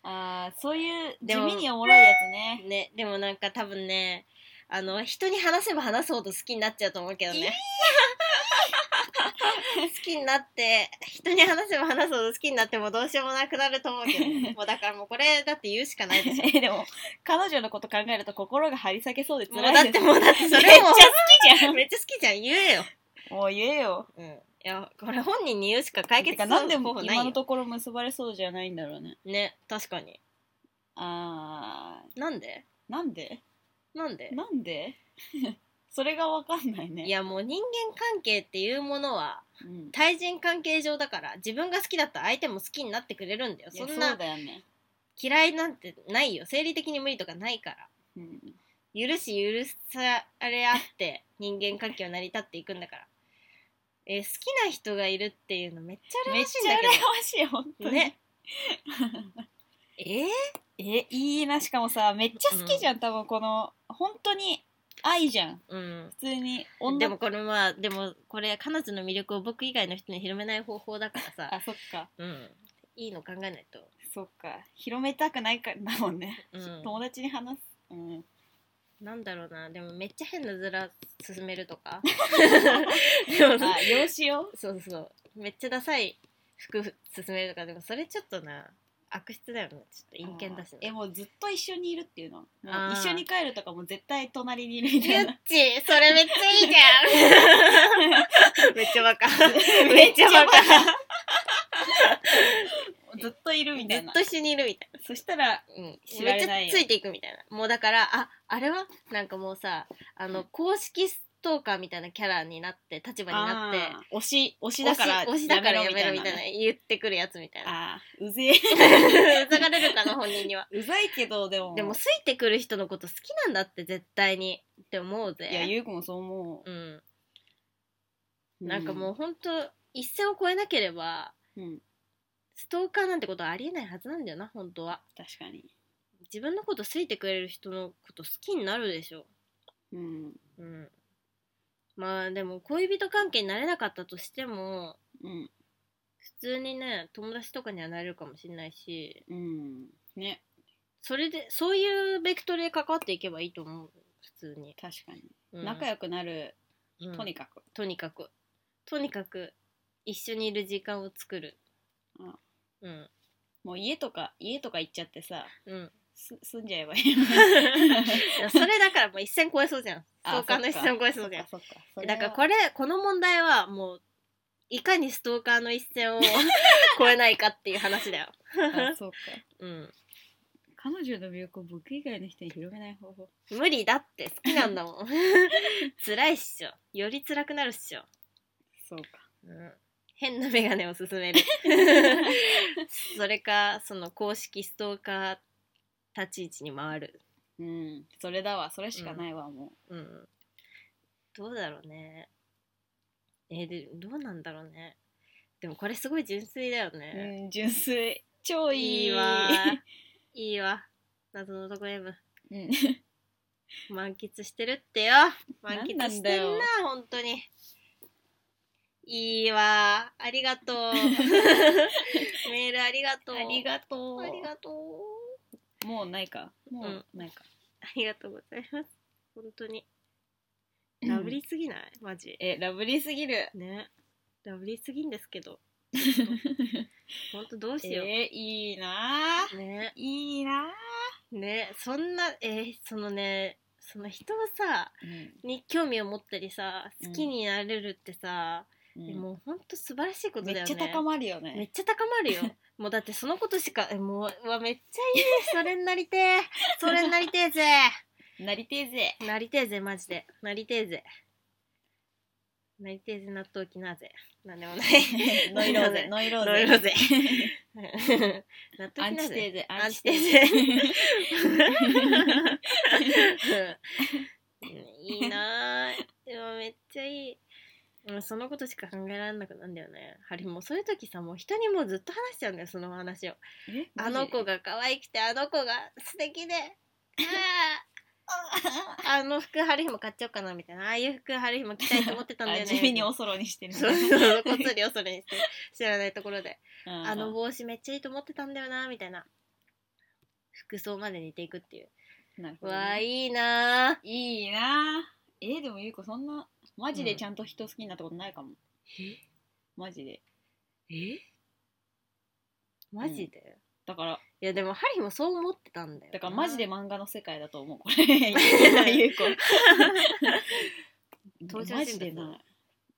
あーそういう地でも味におもろいやつね。ねでもなんか多分ねあの人に話せば話すほど好きになっちゃうと思うけどね。好きになって人に話せば話すほど好きになってもどうしようもなくなると思うけど、ね、もうだからもうこれだって言うしかないでしょ。え [laughs] でも彼女のこと考えると心が張り裂けそうで辛いですだって [laughs] もうだってそれもめっちゃ好きじゃん。めっちゃ好きじゃん。言えよ。もう言えよ。うん。いやこれ本人に言うしか解決てかなんで方法ないよ今のところ結ばれそうじゃないんだろうね。ね確かに。あなんで？ーなんで？なんで？なんで？[laughs] それがわかんないね。いやもう人間関係っていうものはうん。対人関係上だから自分が好きだったら相手も好きになってくれるんだよ。そそんな嫌いなんてないよ。生理的に無理とかないから。うん。許し許され合って人間関係は成り立っていくんだから。えー好きな人がいるっていうのめっちゃ羨めっましいんだけちゃ羨ましい本当に。どね。[laughs] えー、えいいなしかもさめっちゃ好きじゃん、多分この本当に愛じゃん。うん。普通に。女。でもこれはでもこれ彼女の魅力を僕以外の人に広めない方法だからさ。あそっか。うん。いいの考えないと。そっか。広めたくないからだもんね、うん。友達に話す。うん。なんだろうな。でもめっちゃ変なズラ進めるとか。[laughs] でもあ養子よそうそう。めっちゃダサい服進めるとか。でもそれちょっとな悪質だよね。ちょっと陰険だしね。えもうずっと一緒にいるっていうの？もうあー一緒に帰るとかも絶対隣にいるみたゆっいなちそれめっちゃいいじゃん。[laughs] めっちゃバカ。めっちゃバカ。ずっといるみたいな。ずっと一緒にいるみたいそしたらな、うん、知らめっちれないよ。ゃついていくみたいな。もうだからああれは？なんかもうさあの公式ストーカーみたいなキャラになって立場になって推し推しだから推しだからやめろみたいなね言ってくるやつみたいな。あーうぜえ。[laughs] うざがれるかな本人には。[laughs] うざいけどでも。でも好いてくる人のこと好きなんだって絶対にって思うぜ。いやゆうこもそう思う。ん。う、なんかもうほんと一線を越えなければうん、うん、ストーカーなんてことはありえないはずなんだよな本当は。確かに。自分のこと好いてくれる人のこと好きになるでしょ。うん。うんまあでも恋人関係になれなかったとしてもうん。普通にね友達とかにはなれるかもしれないしうん。ね。それでそういうベクトルで関わっていけばいいと思う。普通に、確かに、うん。仲良くなる。うん。とにかく、とにかく。とにかく一緒にいる時間を作る。うんうん。もう家とか家とか行っちゃってさ。うんす住んじゃえばいいいや [laughs] それだからもう一線越えそうじゃん。ストーカーの一線越えそうじゃん。だからこれこの問題はもういかにストーカーの一線を [laughs] 越えないかっていう話だよ。あそうか。[laughs] うん。彼女の魅力を僕以外の人に広めない方法。無理だって好きなんだもん。辛いっしょ。より辛くなるっしょ、そうか。うん、変な眼鏡を勧める。それかその公式ストーカー立ち位置に回る。うん。それだわ。それしかないわ、もう。ん。どうだろうね。えーでどうなんだろうね。でもこれすごい純粋だよう、ね、うん純粋。超いい。いいわ。いいわ。謎のとこ M うん。満喫してるってよ。満喫してんな本当に。いいわ。ありがとう。[laughs] メールありがとう。ありがとう。ありがとうもうないか。もうんうないか、ありがとうございます。本当に。ラブリーすぎない？マジ。えラブリーすぎる。ね。ラブリーすぎんですけど。[laughs] 本当どうしよう、えー、いいな。ーね。いいな。ね。そんなえーそのねその人をさー、に興味を持ったりさ好きになれるってさ、うん。えもうほんと素晴らしいことだよね。めっちゃ高まるよめねっちゃ高まるよ。[laughs] もうだってそのことしかえもううわめっちゃいい [laughs] それになりてえ。それになりてえぜ。なりてえぜ。なりてえぜマジで。なりてえぜ。なりてえぜ納豆きなぜ。[laughs] なんでもない。ノイローゼノイローゼ。ノイローゼ。納豆きなぜ？アンチテーゼうん。いいなぁでもめっちゃいいうんそのことしか考えられなくなんだよね。ハリもうそういう時さもう人にもうずっと話しちゃうんだよその話を。え？あの子が可愛くてあの子が素敵で。[laughs] あー。あの服春日も買っちゃおうかなみたいな。ああいう服春日も着たいと思ってたんだよね。[laughs] あ地味におそろにしてる。そうそうこっそり恐れにして [laughs] 知らないところで。うん。あの帽子めっちゃいいと思ってたんだよなみたいな。服装まで似ていくっていう。なるほどね。わあいいなぁいいなえー、でもゆうこそんなマジでちゃんと人好きになったことないかも、マジで。え？マジで、だからいやでもハリーもそう思ってたんだよだからマジで漫画の世界だと思うこれ。[laughs] ゆうこ [laughs] 登場人物。マジでない、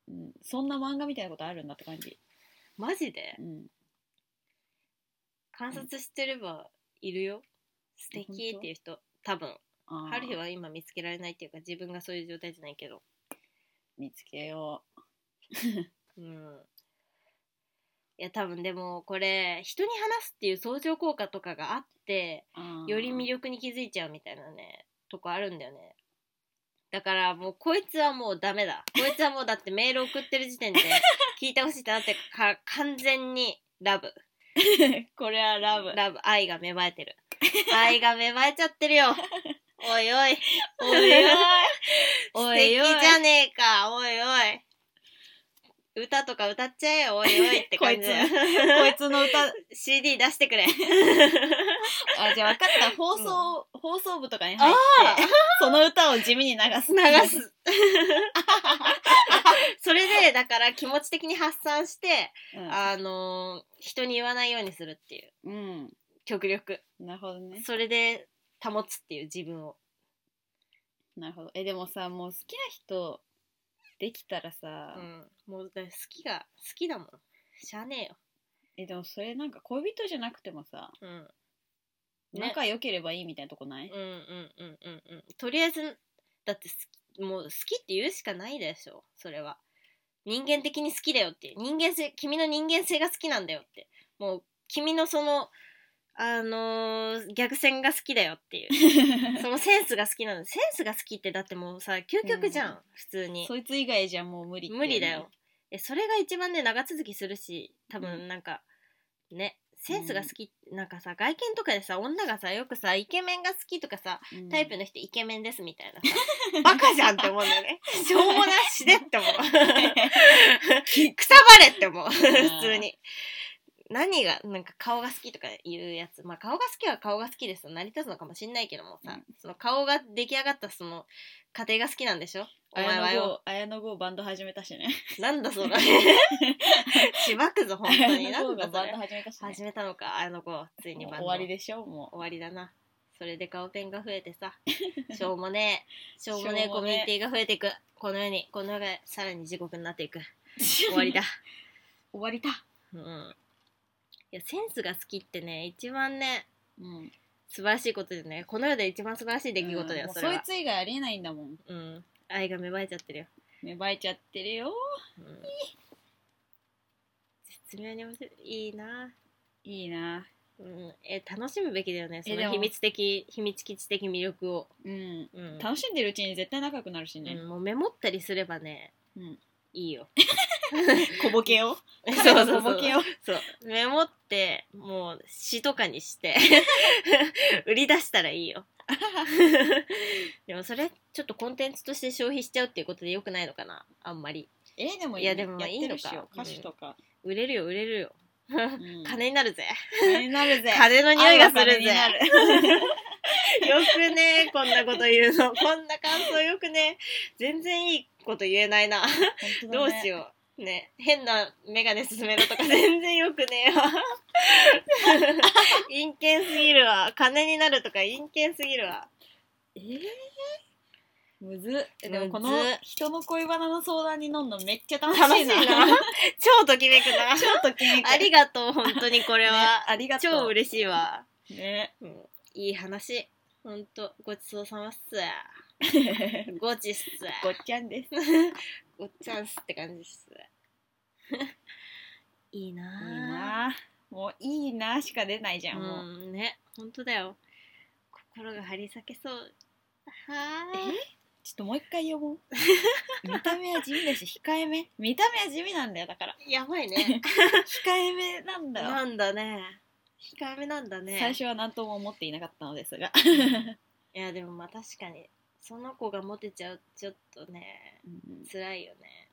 うん、そんな漫画みたいなことあるんだって感じ、マジで？うん、観察してればいるよ。素敵っていう人。多分。あー。ハリーは今見つけられないっていうか自分がそういう状態じゃないけど見つけよう。ん。いや多分でもこれ人に話すっていう相乗効果とかがあってより魅力に気づいちゃうみたいなねとこあるんだよね。だからもうこいつはもうダメだ。こいつはもうだってメール送ってる時点で [laughs] 聞いてほしいってなってか完全にラブ。[laughs] これはラブ。ラブ。愛が芽生えてる。愛が芽生えちゃってるよ。[laughs] おいおい。おいおいお素敵い。おいじゃねえか。おいおい。歌とか歌っちゃえよ。おいおいって感じだよ。[laughs] こいつ。の歌。[laughs] CD 出してくれ。[laughs] あじゃあ分かった。放送、放送部とかに入ってその歌を地味に流す流す。それでだから気持ち的に発散してうん。あのー人に言わないようにするっていう。うん。極力。なるほどね。それで保つっていう自分をなるほど。えでもさもう好きな人できたらさ、うん。もう好きが好きだもん。しゃあねえよ。えでもそれなんか恋人じゃなくてもさうん。ね。仲良ければいいみたいなとこない、うんうんうんうんうん。とりあえずだって好きもう好きって言うしかないでしょ。それは。人間的に好きだよって人間性君の人間性が好きなんだよって。もう君のそのあのー逆線が好きだよっていう。[laughs] そのセンスが好きなの。センスが好きってだってもうさ究極じゃん、うん。普通に。そいつ以外じゃもう無理ね。無理だよ。えそれが一番ね長続きするし多分なんか、ねセンスが好き、なんかさ外見とかでさ女がさよくさイケメンが好きとかさうん。タイプの人イケメンですみたいなさ [laughs] バカじゃんって思うんだよね。[laughs] しょうもなしでって思う。くさばれって思う。普通に何がなんか顔が好きとかいうやつ。まあ顔が好きは顔が好きですと成り立つのかもしんないけどもさ、うん。その顔が出来上がったその家庭が好きなんでしょ？お前はよ。綾野剛綾野剛バンド始めたしね。なんだそれ [laughs] しばくぞ本当に。綾野なんバンド始めたしね。始めたのかあの子ついにバンド。終わりでしょも終わりだな。それで顔ペンが増えてさ。しょうもねえ。[laughs] しょうもねえコミュニティが増えていく。この世にこの世がさらに地獄になっていく。う [laughs] 終わりだ。終わりだ。うんいやセンスが好きってね一番ねうん。素晴らしいことでねこの世で一番素晴らしい出来事だよ、うんそそいつ以外ありえないんだもん。うん。愛が芽生えちゃってるよ、芽生えちゃってるよ。うん、絶妙に面白い。いいな。いいな。うん、え楽しむべきだよねその秘密的秘密基地的魅力を、うん。うん。楽しんでるうちに絶対仲良くなるしね、うんもうメモったりすればねうんいいよ。[laughs] 小ボケを。そうそうそう。小ボケを。そう。メモってもう詩とかにして [laughs] 売り出したらいいよ。でもそれちょっっとコンテンツとして消費しちゃうっていうことでよくないのかな？あんまり。えーでもいやでもいいのか。歌手とか、売れるよ売れるよ、うん。金になるぜ。金になるぜ。金の匂いがするぜ。[laughs] よくねこんなこと言うの。こんな感想よくね。全然いいこと言えないな。ね。どうしよう。ね。変なメガネ進めろとか。全然よくねえわ。陰険すぎるわ。金になるとか陰険すぎるわ。えー？むずでもこの人の恋バナの相談に乗んのめっちゃ楽しいいな。な超ときめくな。超ときめく。ありがとう本当にこれは、ねありがとう。超嬉しいわ、ね。うん。いい話。ほんとごちそうさまっす [laughs] ごちっす。ごっちゃんです。[laughs] ごっちゃんすって感じっす。い [laughs] いいいななもういいなしか出ないじゃん、もう。うんね。本当だよ。心が張り裂けそう。はちょっともう一回読もう。見た目は地味だし控えめ。見た目は地味なんだよだから。ーやばいね。控えめなんだよ。なんだね。控えめなんだね。最初は何とも思っていなかったのですが、いやでもまあ確かにその子がモテちゃうちょっとねうん辛いよね。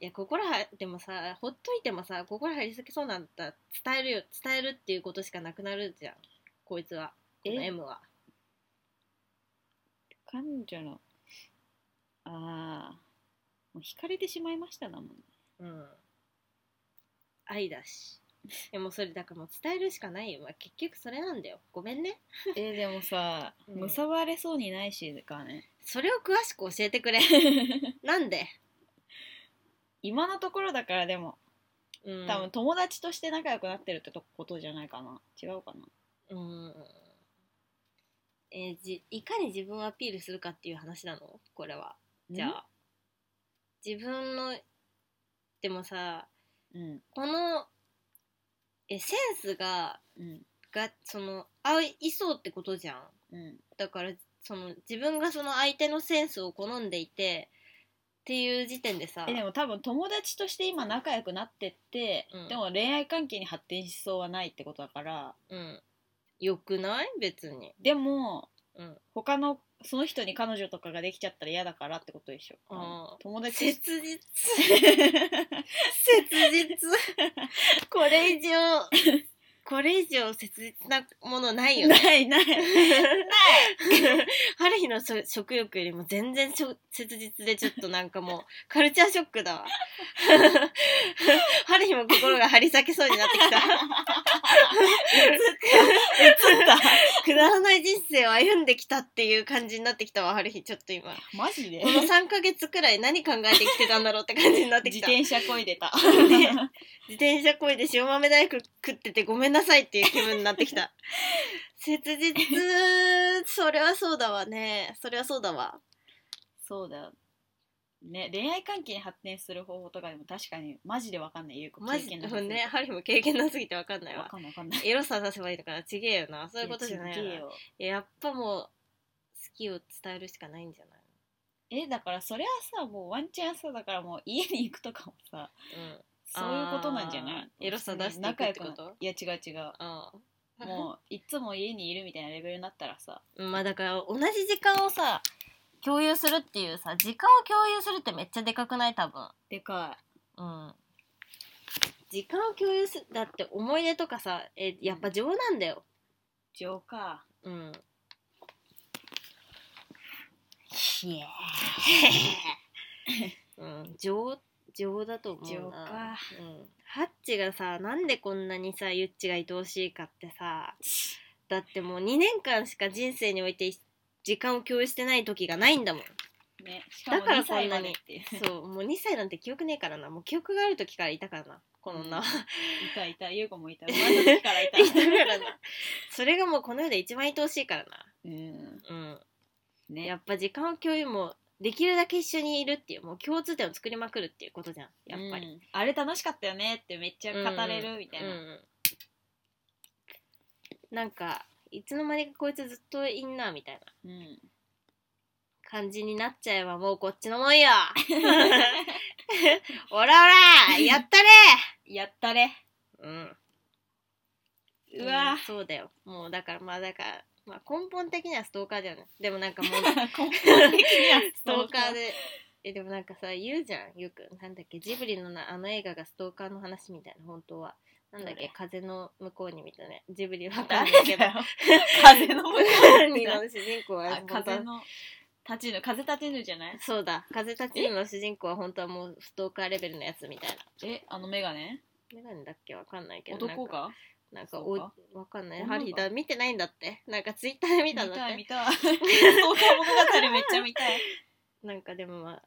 いや心はでもさほっといてもさ心張り裂けそうなんだったら伝えるよ伝えるっていうことしかなくなるじゃん。こいつは。このえ M は。彼女のああもう惹かれてしまいましただもんうん。愛だしでもそれだからもう伝えるしかないよ、まあ、結局それなんだよ。ごめんね。えーでもさうん。むさばれそうにないしかね。それを詳しく教えてくれ。[laughs] なんで？今のところだからでも。うん。多分友達として仲良くなってるってことじゃないかな。違うかな。うん。えーじいかに自分をアピールするかっていう話なの？これは。じゃあ。自分のでもさうん。このえセンスがうん。がその合いそうってことじゃん。うん。だからその自分がその相手のセンスを好んでいてっていう時点でさ。えでも多分友達として今仲良くなってって、うん。でも恋愛関係に発展しそうはないってことだから。うん。よくない？別に。でもうん。他のその人に彼女とかができちゃったら嫌だからってことでしょ。あー。友達。切実。切実。これ以上。[laughs] これ以上切実なものないよね。ないない。[laughs] 春日のそ食欲よりも全然しょ切実でちょっとなんかもうカルチャーショックだわ。[laughs] 春日も心が張り裂けそうになってきた。くだらない人生を歩んできたっていう感じになってきたわ春日。ちょっと今。マジで？この3ヶ月くらい何考えてきてたんだろうって感じになってきた。自転車こいでた。ね。自転車こいで塩豆大福食っててごめんなさいっていう気分になってきた。切実。それはそうだわね。それはそうだわそうだよ。ね恋愛関係に発展する方法とかでも確かにマジでわかんない。ゆうこマジでなさすぎてねハリーも経験なすぎて分かんないわ。わかんないわかんない。エロさ出せばいいのかなちげえよなそういうことじゃないよなやちげえよ。やっぱもう好きを伝えるしかないんじゃないえだからそれはさもうワンチャンさだからもう家に行くとかもさうん。そういうことなんじゃない？あーエロさ出していくってこと？仲良くないや違う違う。ああもういつも家にいるみたいなレベルになったらさ。まあだから同じ時間をさ共有するっていうさ時間を共有するってめっちゃでかくない？多分。でかうん。時間を共有するだって思い出とかさえやっぱ情なんだよ。い情かうん。ひえ [laughs] うん情情だと思うな。情か。うん、ハッチがさなんでこんなにさゆっちが愛おしいかってさだってもう2年間しか人生において時間を共有してない時がないんだもん。ねしかもだから2歳こんなにそうもう2歳なんて記憶ねえからな。もう記憶がある時からいたからな。この女は、いたいた。優子もいた。生 [laughs] まれた時からいた。いたからな。それがもうこの世で一番愛おしいからな。うん。うん。ね。やっぱ時間を共有もできるだけ一緒にいるっていうもう共通点を作りまくるっていうことじゃん。やっぱり、うん。あれ楽しかったよねってめっちゃ語れるみたいな、うん。うん。なんかいつの間にかこいつずっといんなみたいな。うん感じになっちゃえばもうこっちのもんよ。おらおらやったねやったれ。うん。うわ。んそうだよ。もうだからまあだから、まあ、根本的にはストーカーだよね。でもなんかもう [laughs] 根本的にはストーカー。で。えでもなんかさ言うじゃんよくなんだっけジブリのなあの映画がストーカーの話みたいな本当はなんだっけ？風の向こうにみたいな。ジブリわかんないけど。[laughs] 風の向こうに。にの主人公は風の立ちぬ風立ちぬじゃない？そうだ。風立ちぬの主人公は本当はもうストーカーレベルのやつみたいな。え？あのメガネ？メガネだっけ？わかんないけど。男がなんかおわかんない。ハリーだ。見てないんだって。なんかツイッターで見見たたんだって。い見たい。ストーカー物語めっちゃ見たい、なんかでもまあ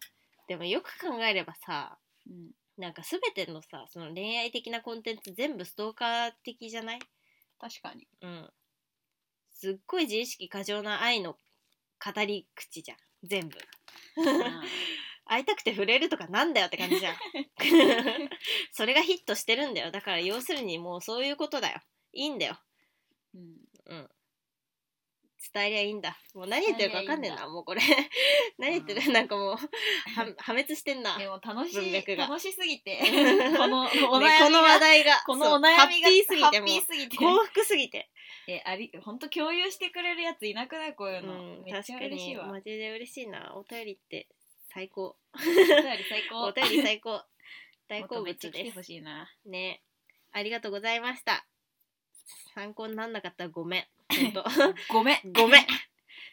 でもよく考えればさうん、なんか全てのさその恋愛的なコンテンツ全部ストーカー的じゃない？確かに。うん。すっごい自意識過剰な愛の語り口じゃん全部。[laughs] 会いたくて触れるとかなんだよって感じじゃん。[laughs] それがヒットしてるんだよ。だから要するにもうそういうことだよ。いいんだよ。うん。うん伝えりゃいいんだ。もう何言ってるか分かんねえなもうこれ。[laughs] 何言ってる、なんかもうは [laughs] 破滅してんなでも楽しい楽しすぎて。[laughs] このおね悩みが。この話題が。このお悩みがハッピーすぎてすぎて。幸福すぎて。えあり本当共有してくれるやついなくない？こういううの、んめっちゃ嬉しいわ。に。マジで嬉しいな。お便りって最高。お便り最高。お便り最高。大好物です。しいな。ね。ありがとうございました。参考になんなかったらごめん本当。[laughs] ごめん。ごめん。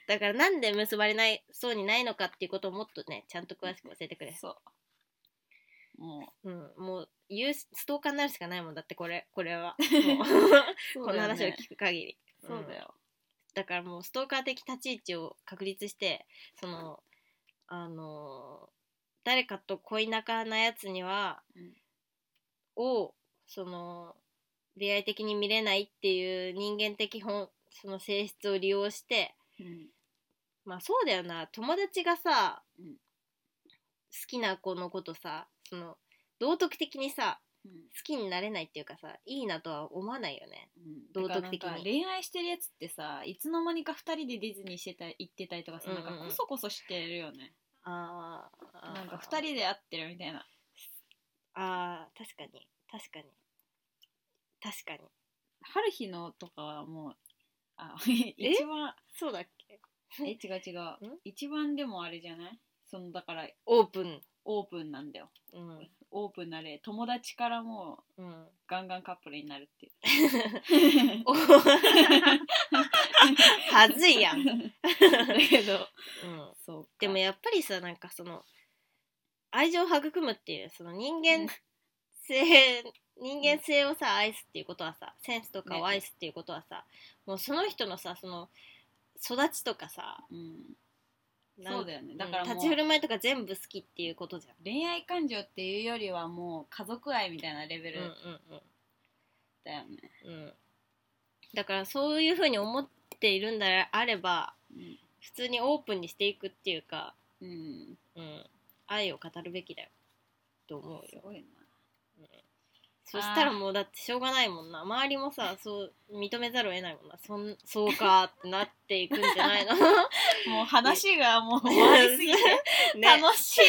だからなんで結ばれないそうにないのかっていうことをもっとねちゃんと詳しく教えてくれ。そう。もう。んもう言うストーカーになるしかないもんだってこれ。これは。[laughs] もう。うこの話を聞く限り。そうだよ、だからもうストーカー的立ち位置を確立してそのあの誰かと恋仲なやつには、うん。をその恋愛的に見れないっていう人間的本その性質を利用してうん。まあそうだよな。友達がさ、うん。好きな子のことさその道徳的にさうん。好きになれないっていうかさいいなとは思わないよね。うん。道徳的に。恋愛してるやつってさいつの間にか2人でディズニーしてた行ってたりとかさ、うんうんうん。なんかコソコソしてるよね。あーなんか2人で会ってるみたいな。あー確かに。確かに。確かに。春日のとかはもうあ [laughs] 一番そうだっけ？え違う違う。[laughs] 一番でもあれじゃない？そのだからオープン、オープンなんだよ。うん、オープンな例友達からもううん。ガンガンカップルになるっていう。[laughs] おはずいやん、うん、だけどそうか。でもやっぱりさなんかその愛情を育むっていうその人間性、人間性をさ愛すっていうことはさセンスとかを愛すっていうことはさ、もうその人のさその育ちとかさうん。なんそうだよね。だからもう立ち振る舞いとか全部好きっていうことじゃん。恋愛感情っていうよりはもう家族愛みたいなレベルうんうんだよね、うんうん。だからそういうふうに思っているんであればうん。普通にオープンにしていくっていうか、うん、うん、愛を語るべきだよ。と思うよ。すごいなそしたらもうだってしょうがないもんな。周りもさそう認めざるを得ないもんな。そんそうかってなっていくんじゃないの？[laughs] もう話がもう [laughs] 終わりすぎて。ね。楽しいも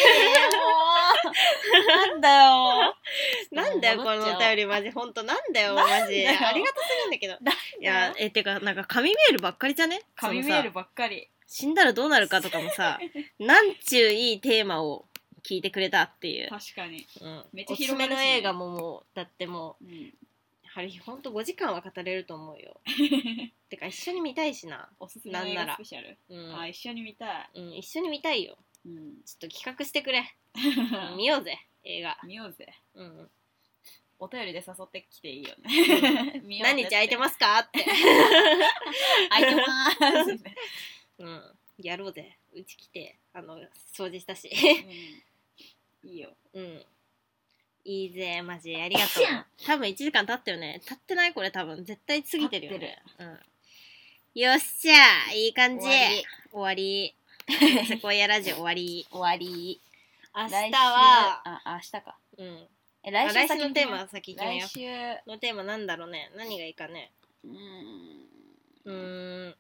う。なんだよ。[laughs] なんだよこのお便りマジ。ほんとなんだよ。マジ。ありがたすぎんだけど。いやえてかなんか紙メールばっかりじゃね？紙メールばっかり。死んだらどうなるかとかもさなんちゅういいテーマを聞いてくれたっていう、確かに、うん、めっちゃおすす広がるしね。めの映画ももうだってもううん、ハリーほんと5時間は語れると思うよ。[laughs] てか一緒に見たいしな、おすすめの映画スペシャル、うん。あ一緒に見たい、うん、一緒に見たいよ。うん、ちょっと企画してくれ。[laughs] 見ようぜ映画、見ようぜ。うん、お便りで誘ってきていいよね。[laughs] 見ようぜ何日空いてますかって、空いてます、うん、やろうぜ。うち来てあの掃除したし。うん、いいよ。うん。いいぜマジ。ありがとう。多分1時間経ったよね。経ってないこれ多分。絶対過ぎてるよね。うん、よっしゃいい感じ。終終わり。セコイアラジオ終わり。終わり。明日は。ああ明日か。うん。え来週来週先のテーマ先決めよ来週。うのテーマなんだろうね。何がいいかね。うん。うーん。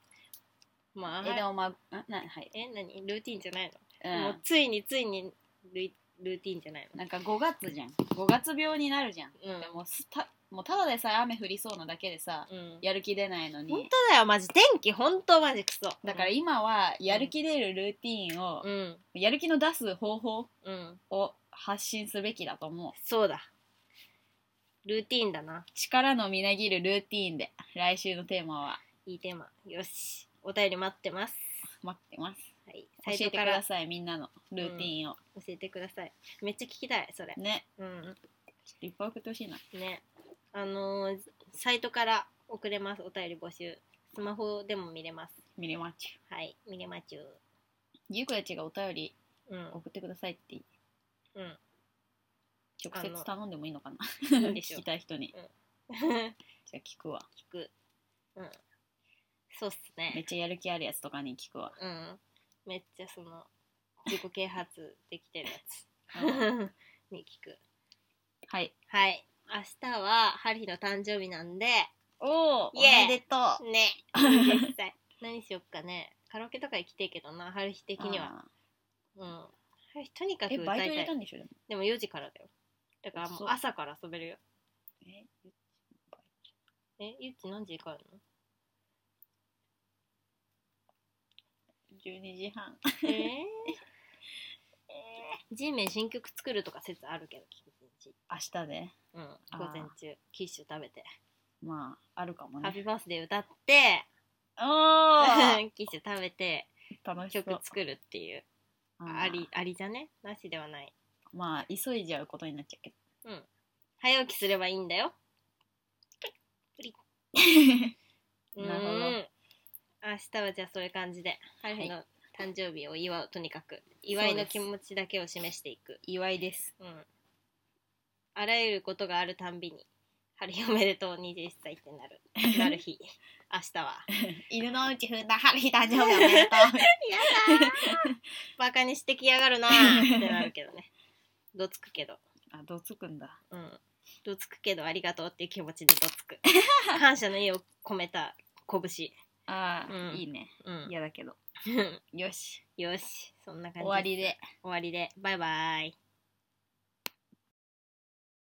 まあ。えでもまああなはい、え何？ルーティンじゃないの、うん。もうついについにルイルーティンじゃないなんか5月じゃん。5月病になるじゃん、のうん。でもすたもうただでさえ雨降りそうなだけでさうん。やる気出ないの本に当だよマジ天気本当マジクソ。だから今はやる気出るルーティンを、うん。やる気の出す方法うん。を発信すべきだと思う。そうだ。ルーティンだな。力のみなぎるルーティンで来週のテーマは。いいテーマ。よし。お便り待ってます。待ってますはい。教えてくださいみんなのルーティンを、教えてください。めっちゃ聞きたいそれ。ね。うん。ちょっといっぱい送ってほしいな。ね。あのーサイトから送れます。お便り募集。スマホでも見れます。ミリマッチはい。見れまちゅうゆうこたちがお便りうん。送ってくださいって。うん。直接頼んでもいいのかな？いいでしょ聞き [laughs] たい人に。聞 [laughs] じゃあ聞くわ。く。うん。そうっすめっねちゃやる気あるやつとかに聞くわ。うんめっちゃその自己啓発できてるやつ。[laughs] うんに聞くはい。はい。明日はハリーの誕生日なんで。おおイエーイ。めでとう。ね。実際 [laughs] 何しよっかね。カラオケとか行きてえけどなハリー的には。うん。とにかく歌いたい。入れたんでしょ？でもでも4時からだよ。だからもそうう朝から遊べるよ。ええゆっち何時に帰るの？12時半。えー、G メン新曲作るとか説あるけど明日でうん午前中キッシュ食べて、まああるかもね。ハッピーバースデー歌っておー！[laughs] キッシュ食べて楽し曲作るっていう。あありありじゃね？なしではない。まあ急いじゃうことになっちゃうけど。早起きすればいいんだよ。[laughs] [laughs] なるほど。うん明日はじゃあそういう感じでハリーの誕生日を祝うとにかく祝いの気持ちだけを示していく。祝いです。うん。あらゆることがあるたんびに「ハリーおめでとう21歳」ってなる。なる日。[laughs] 明日は。犬のうち踏んだハリー誕生日おめでとう。[laughs] やだバカにしてきやがるなー。ってなるけどね。どつくけど。あどつくんだ。うん。どつくけどありがとうっていう気持ちでどつく。感謝の意を込めた拳ああ、うん。いいね。うん。嫌だけど。[laughs] よし。よし。そんな感じ終わりで。終わりで。バイバイ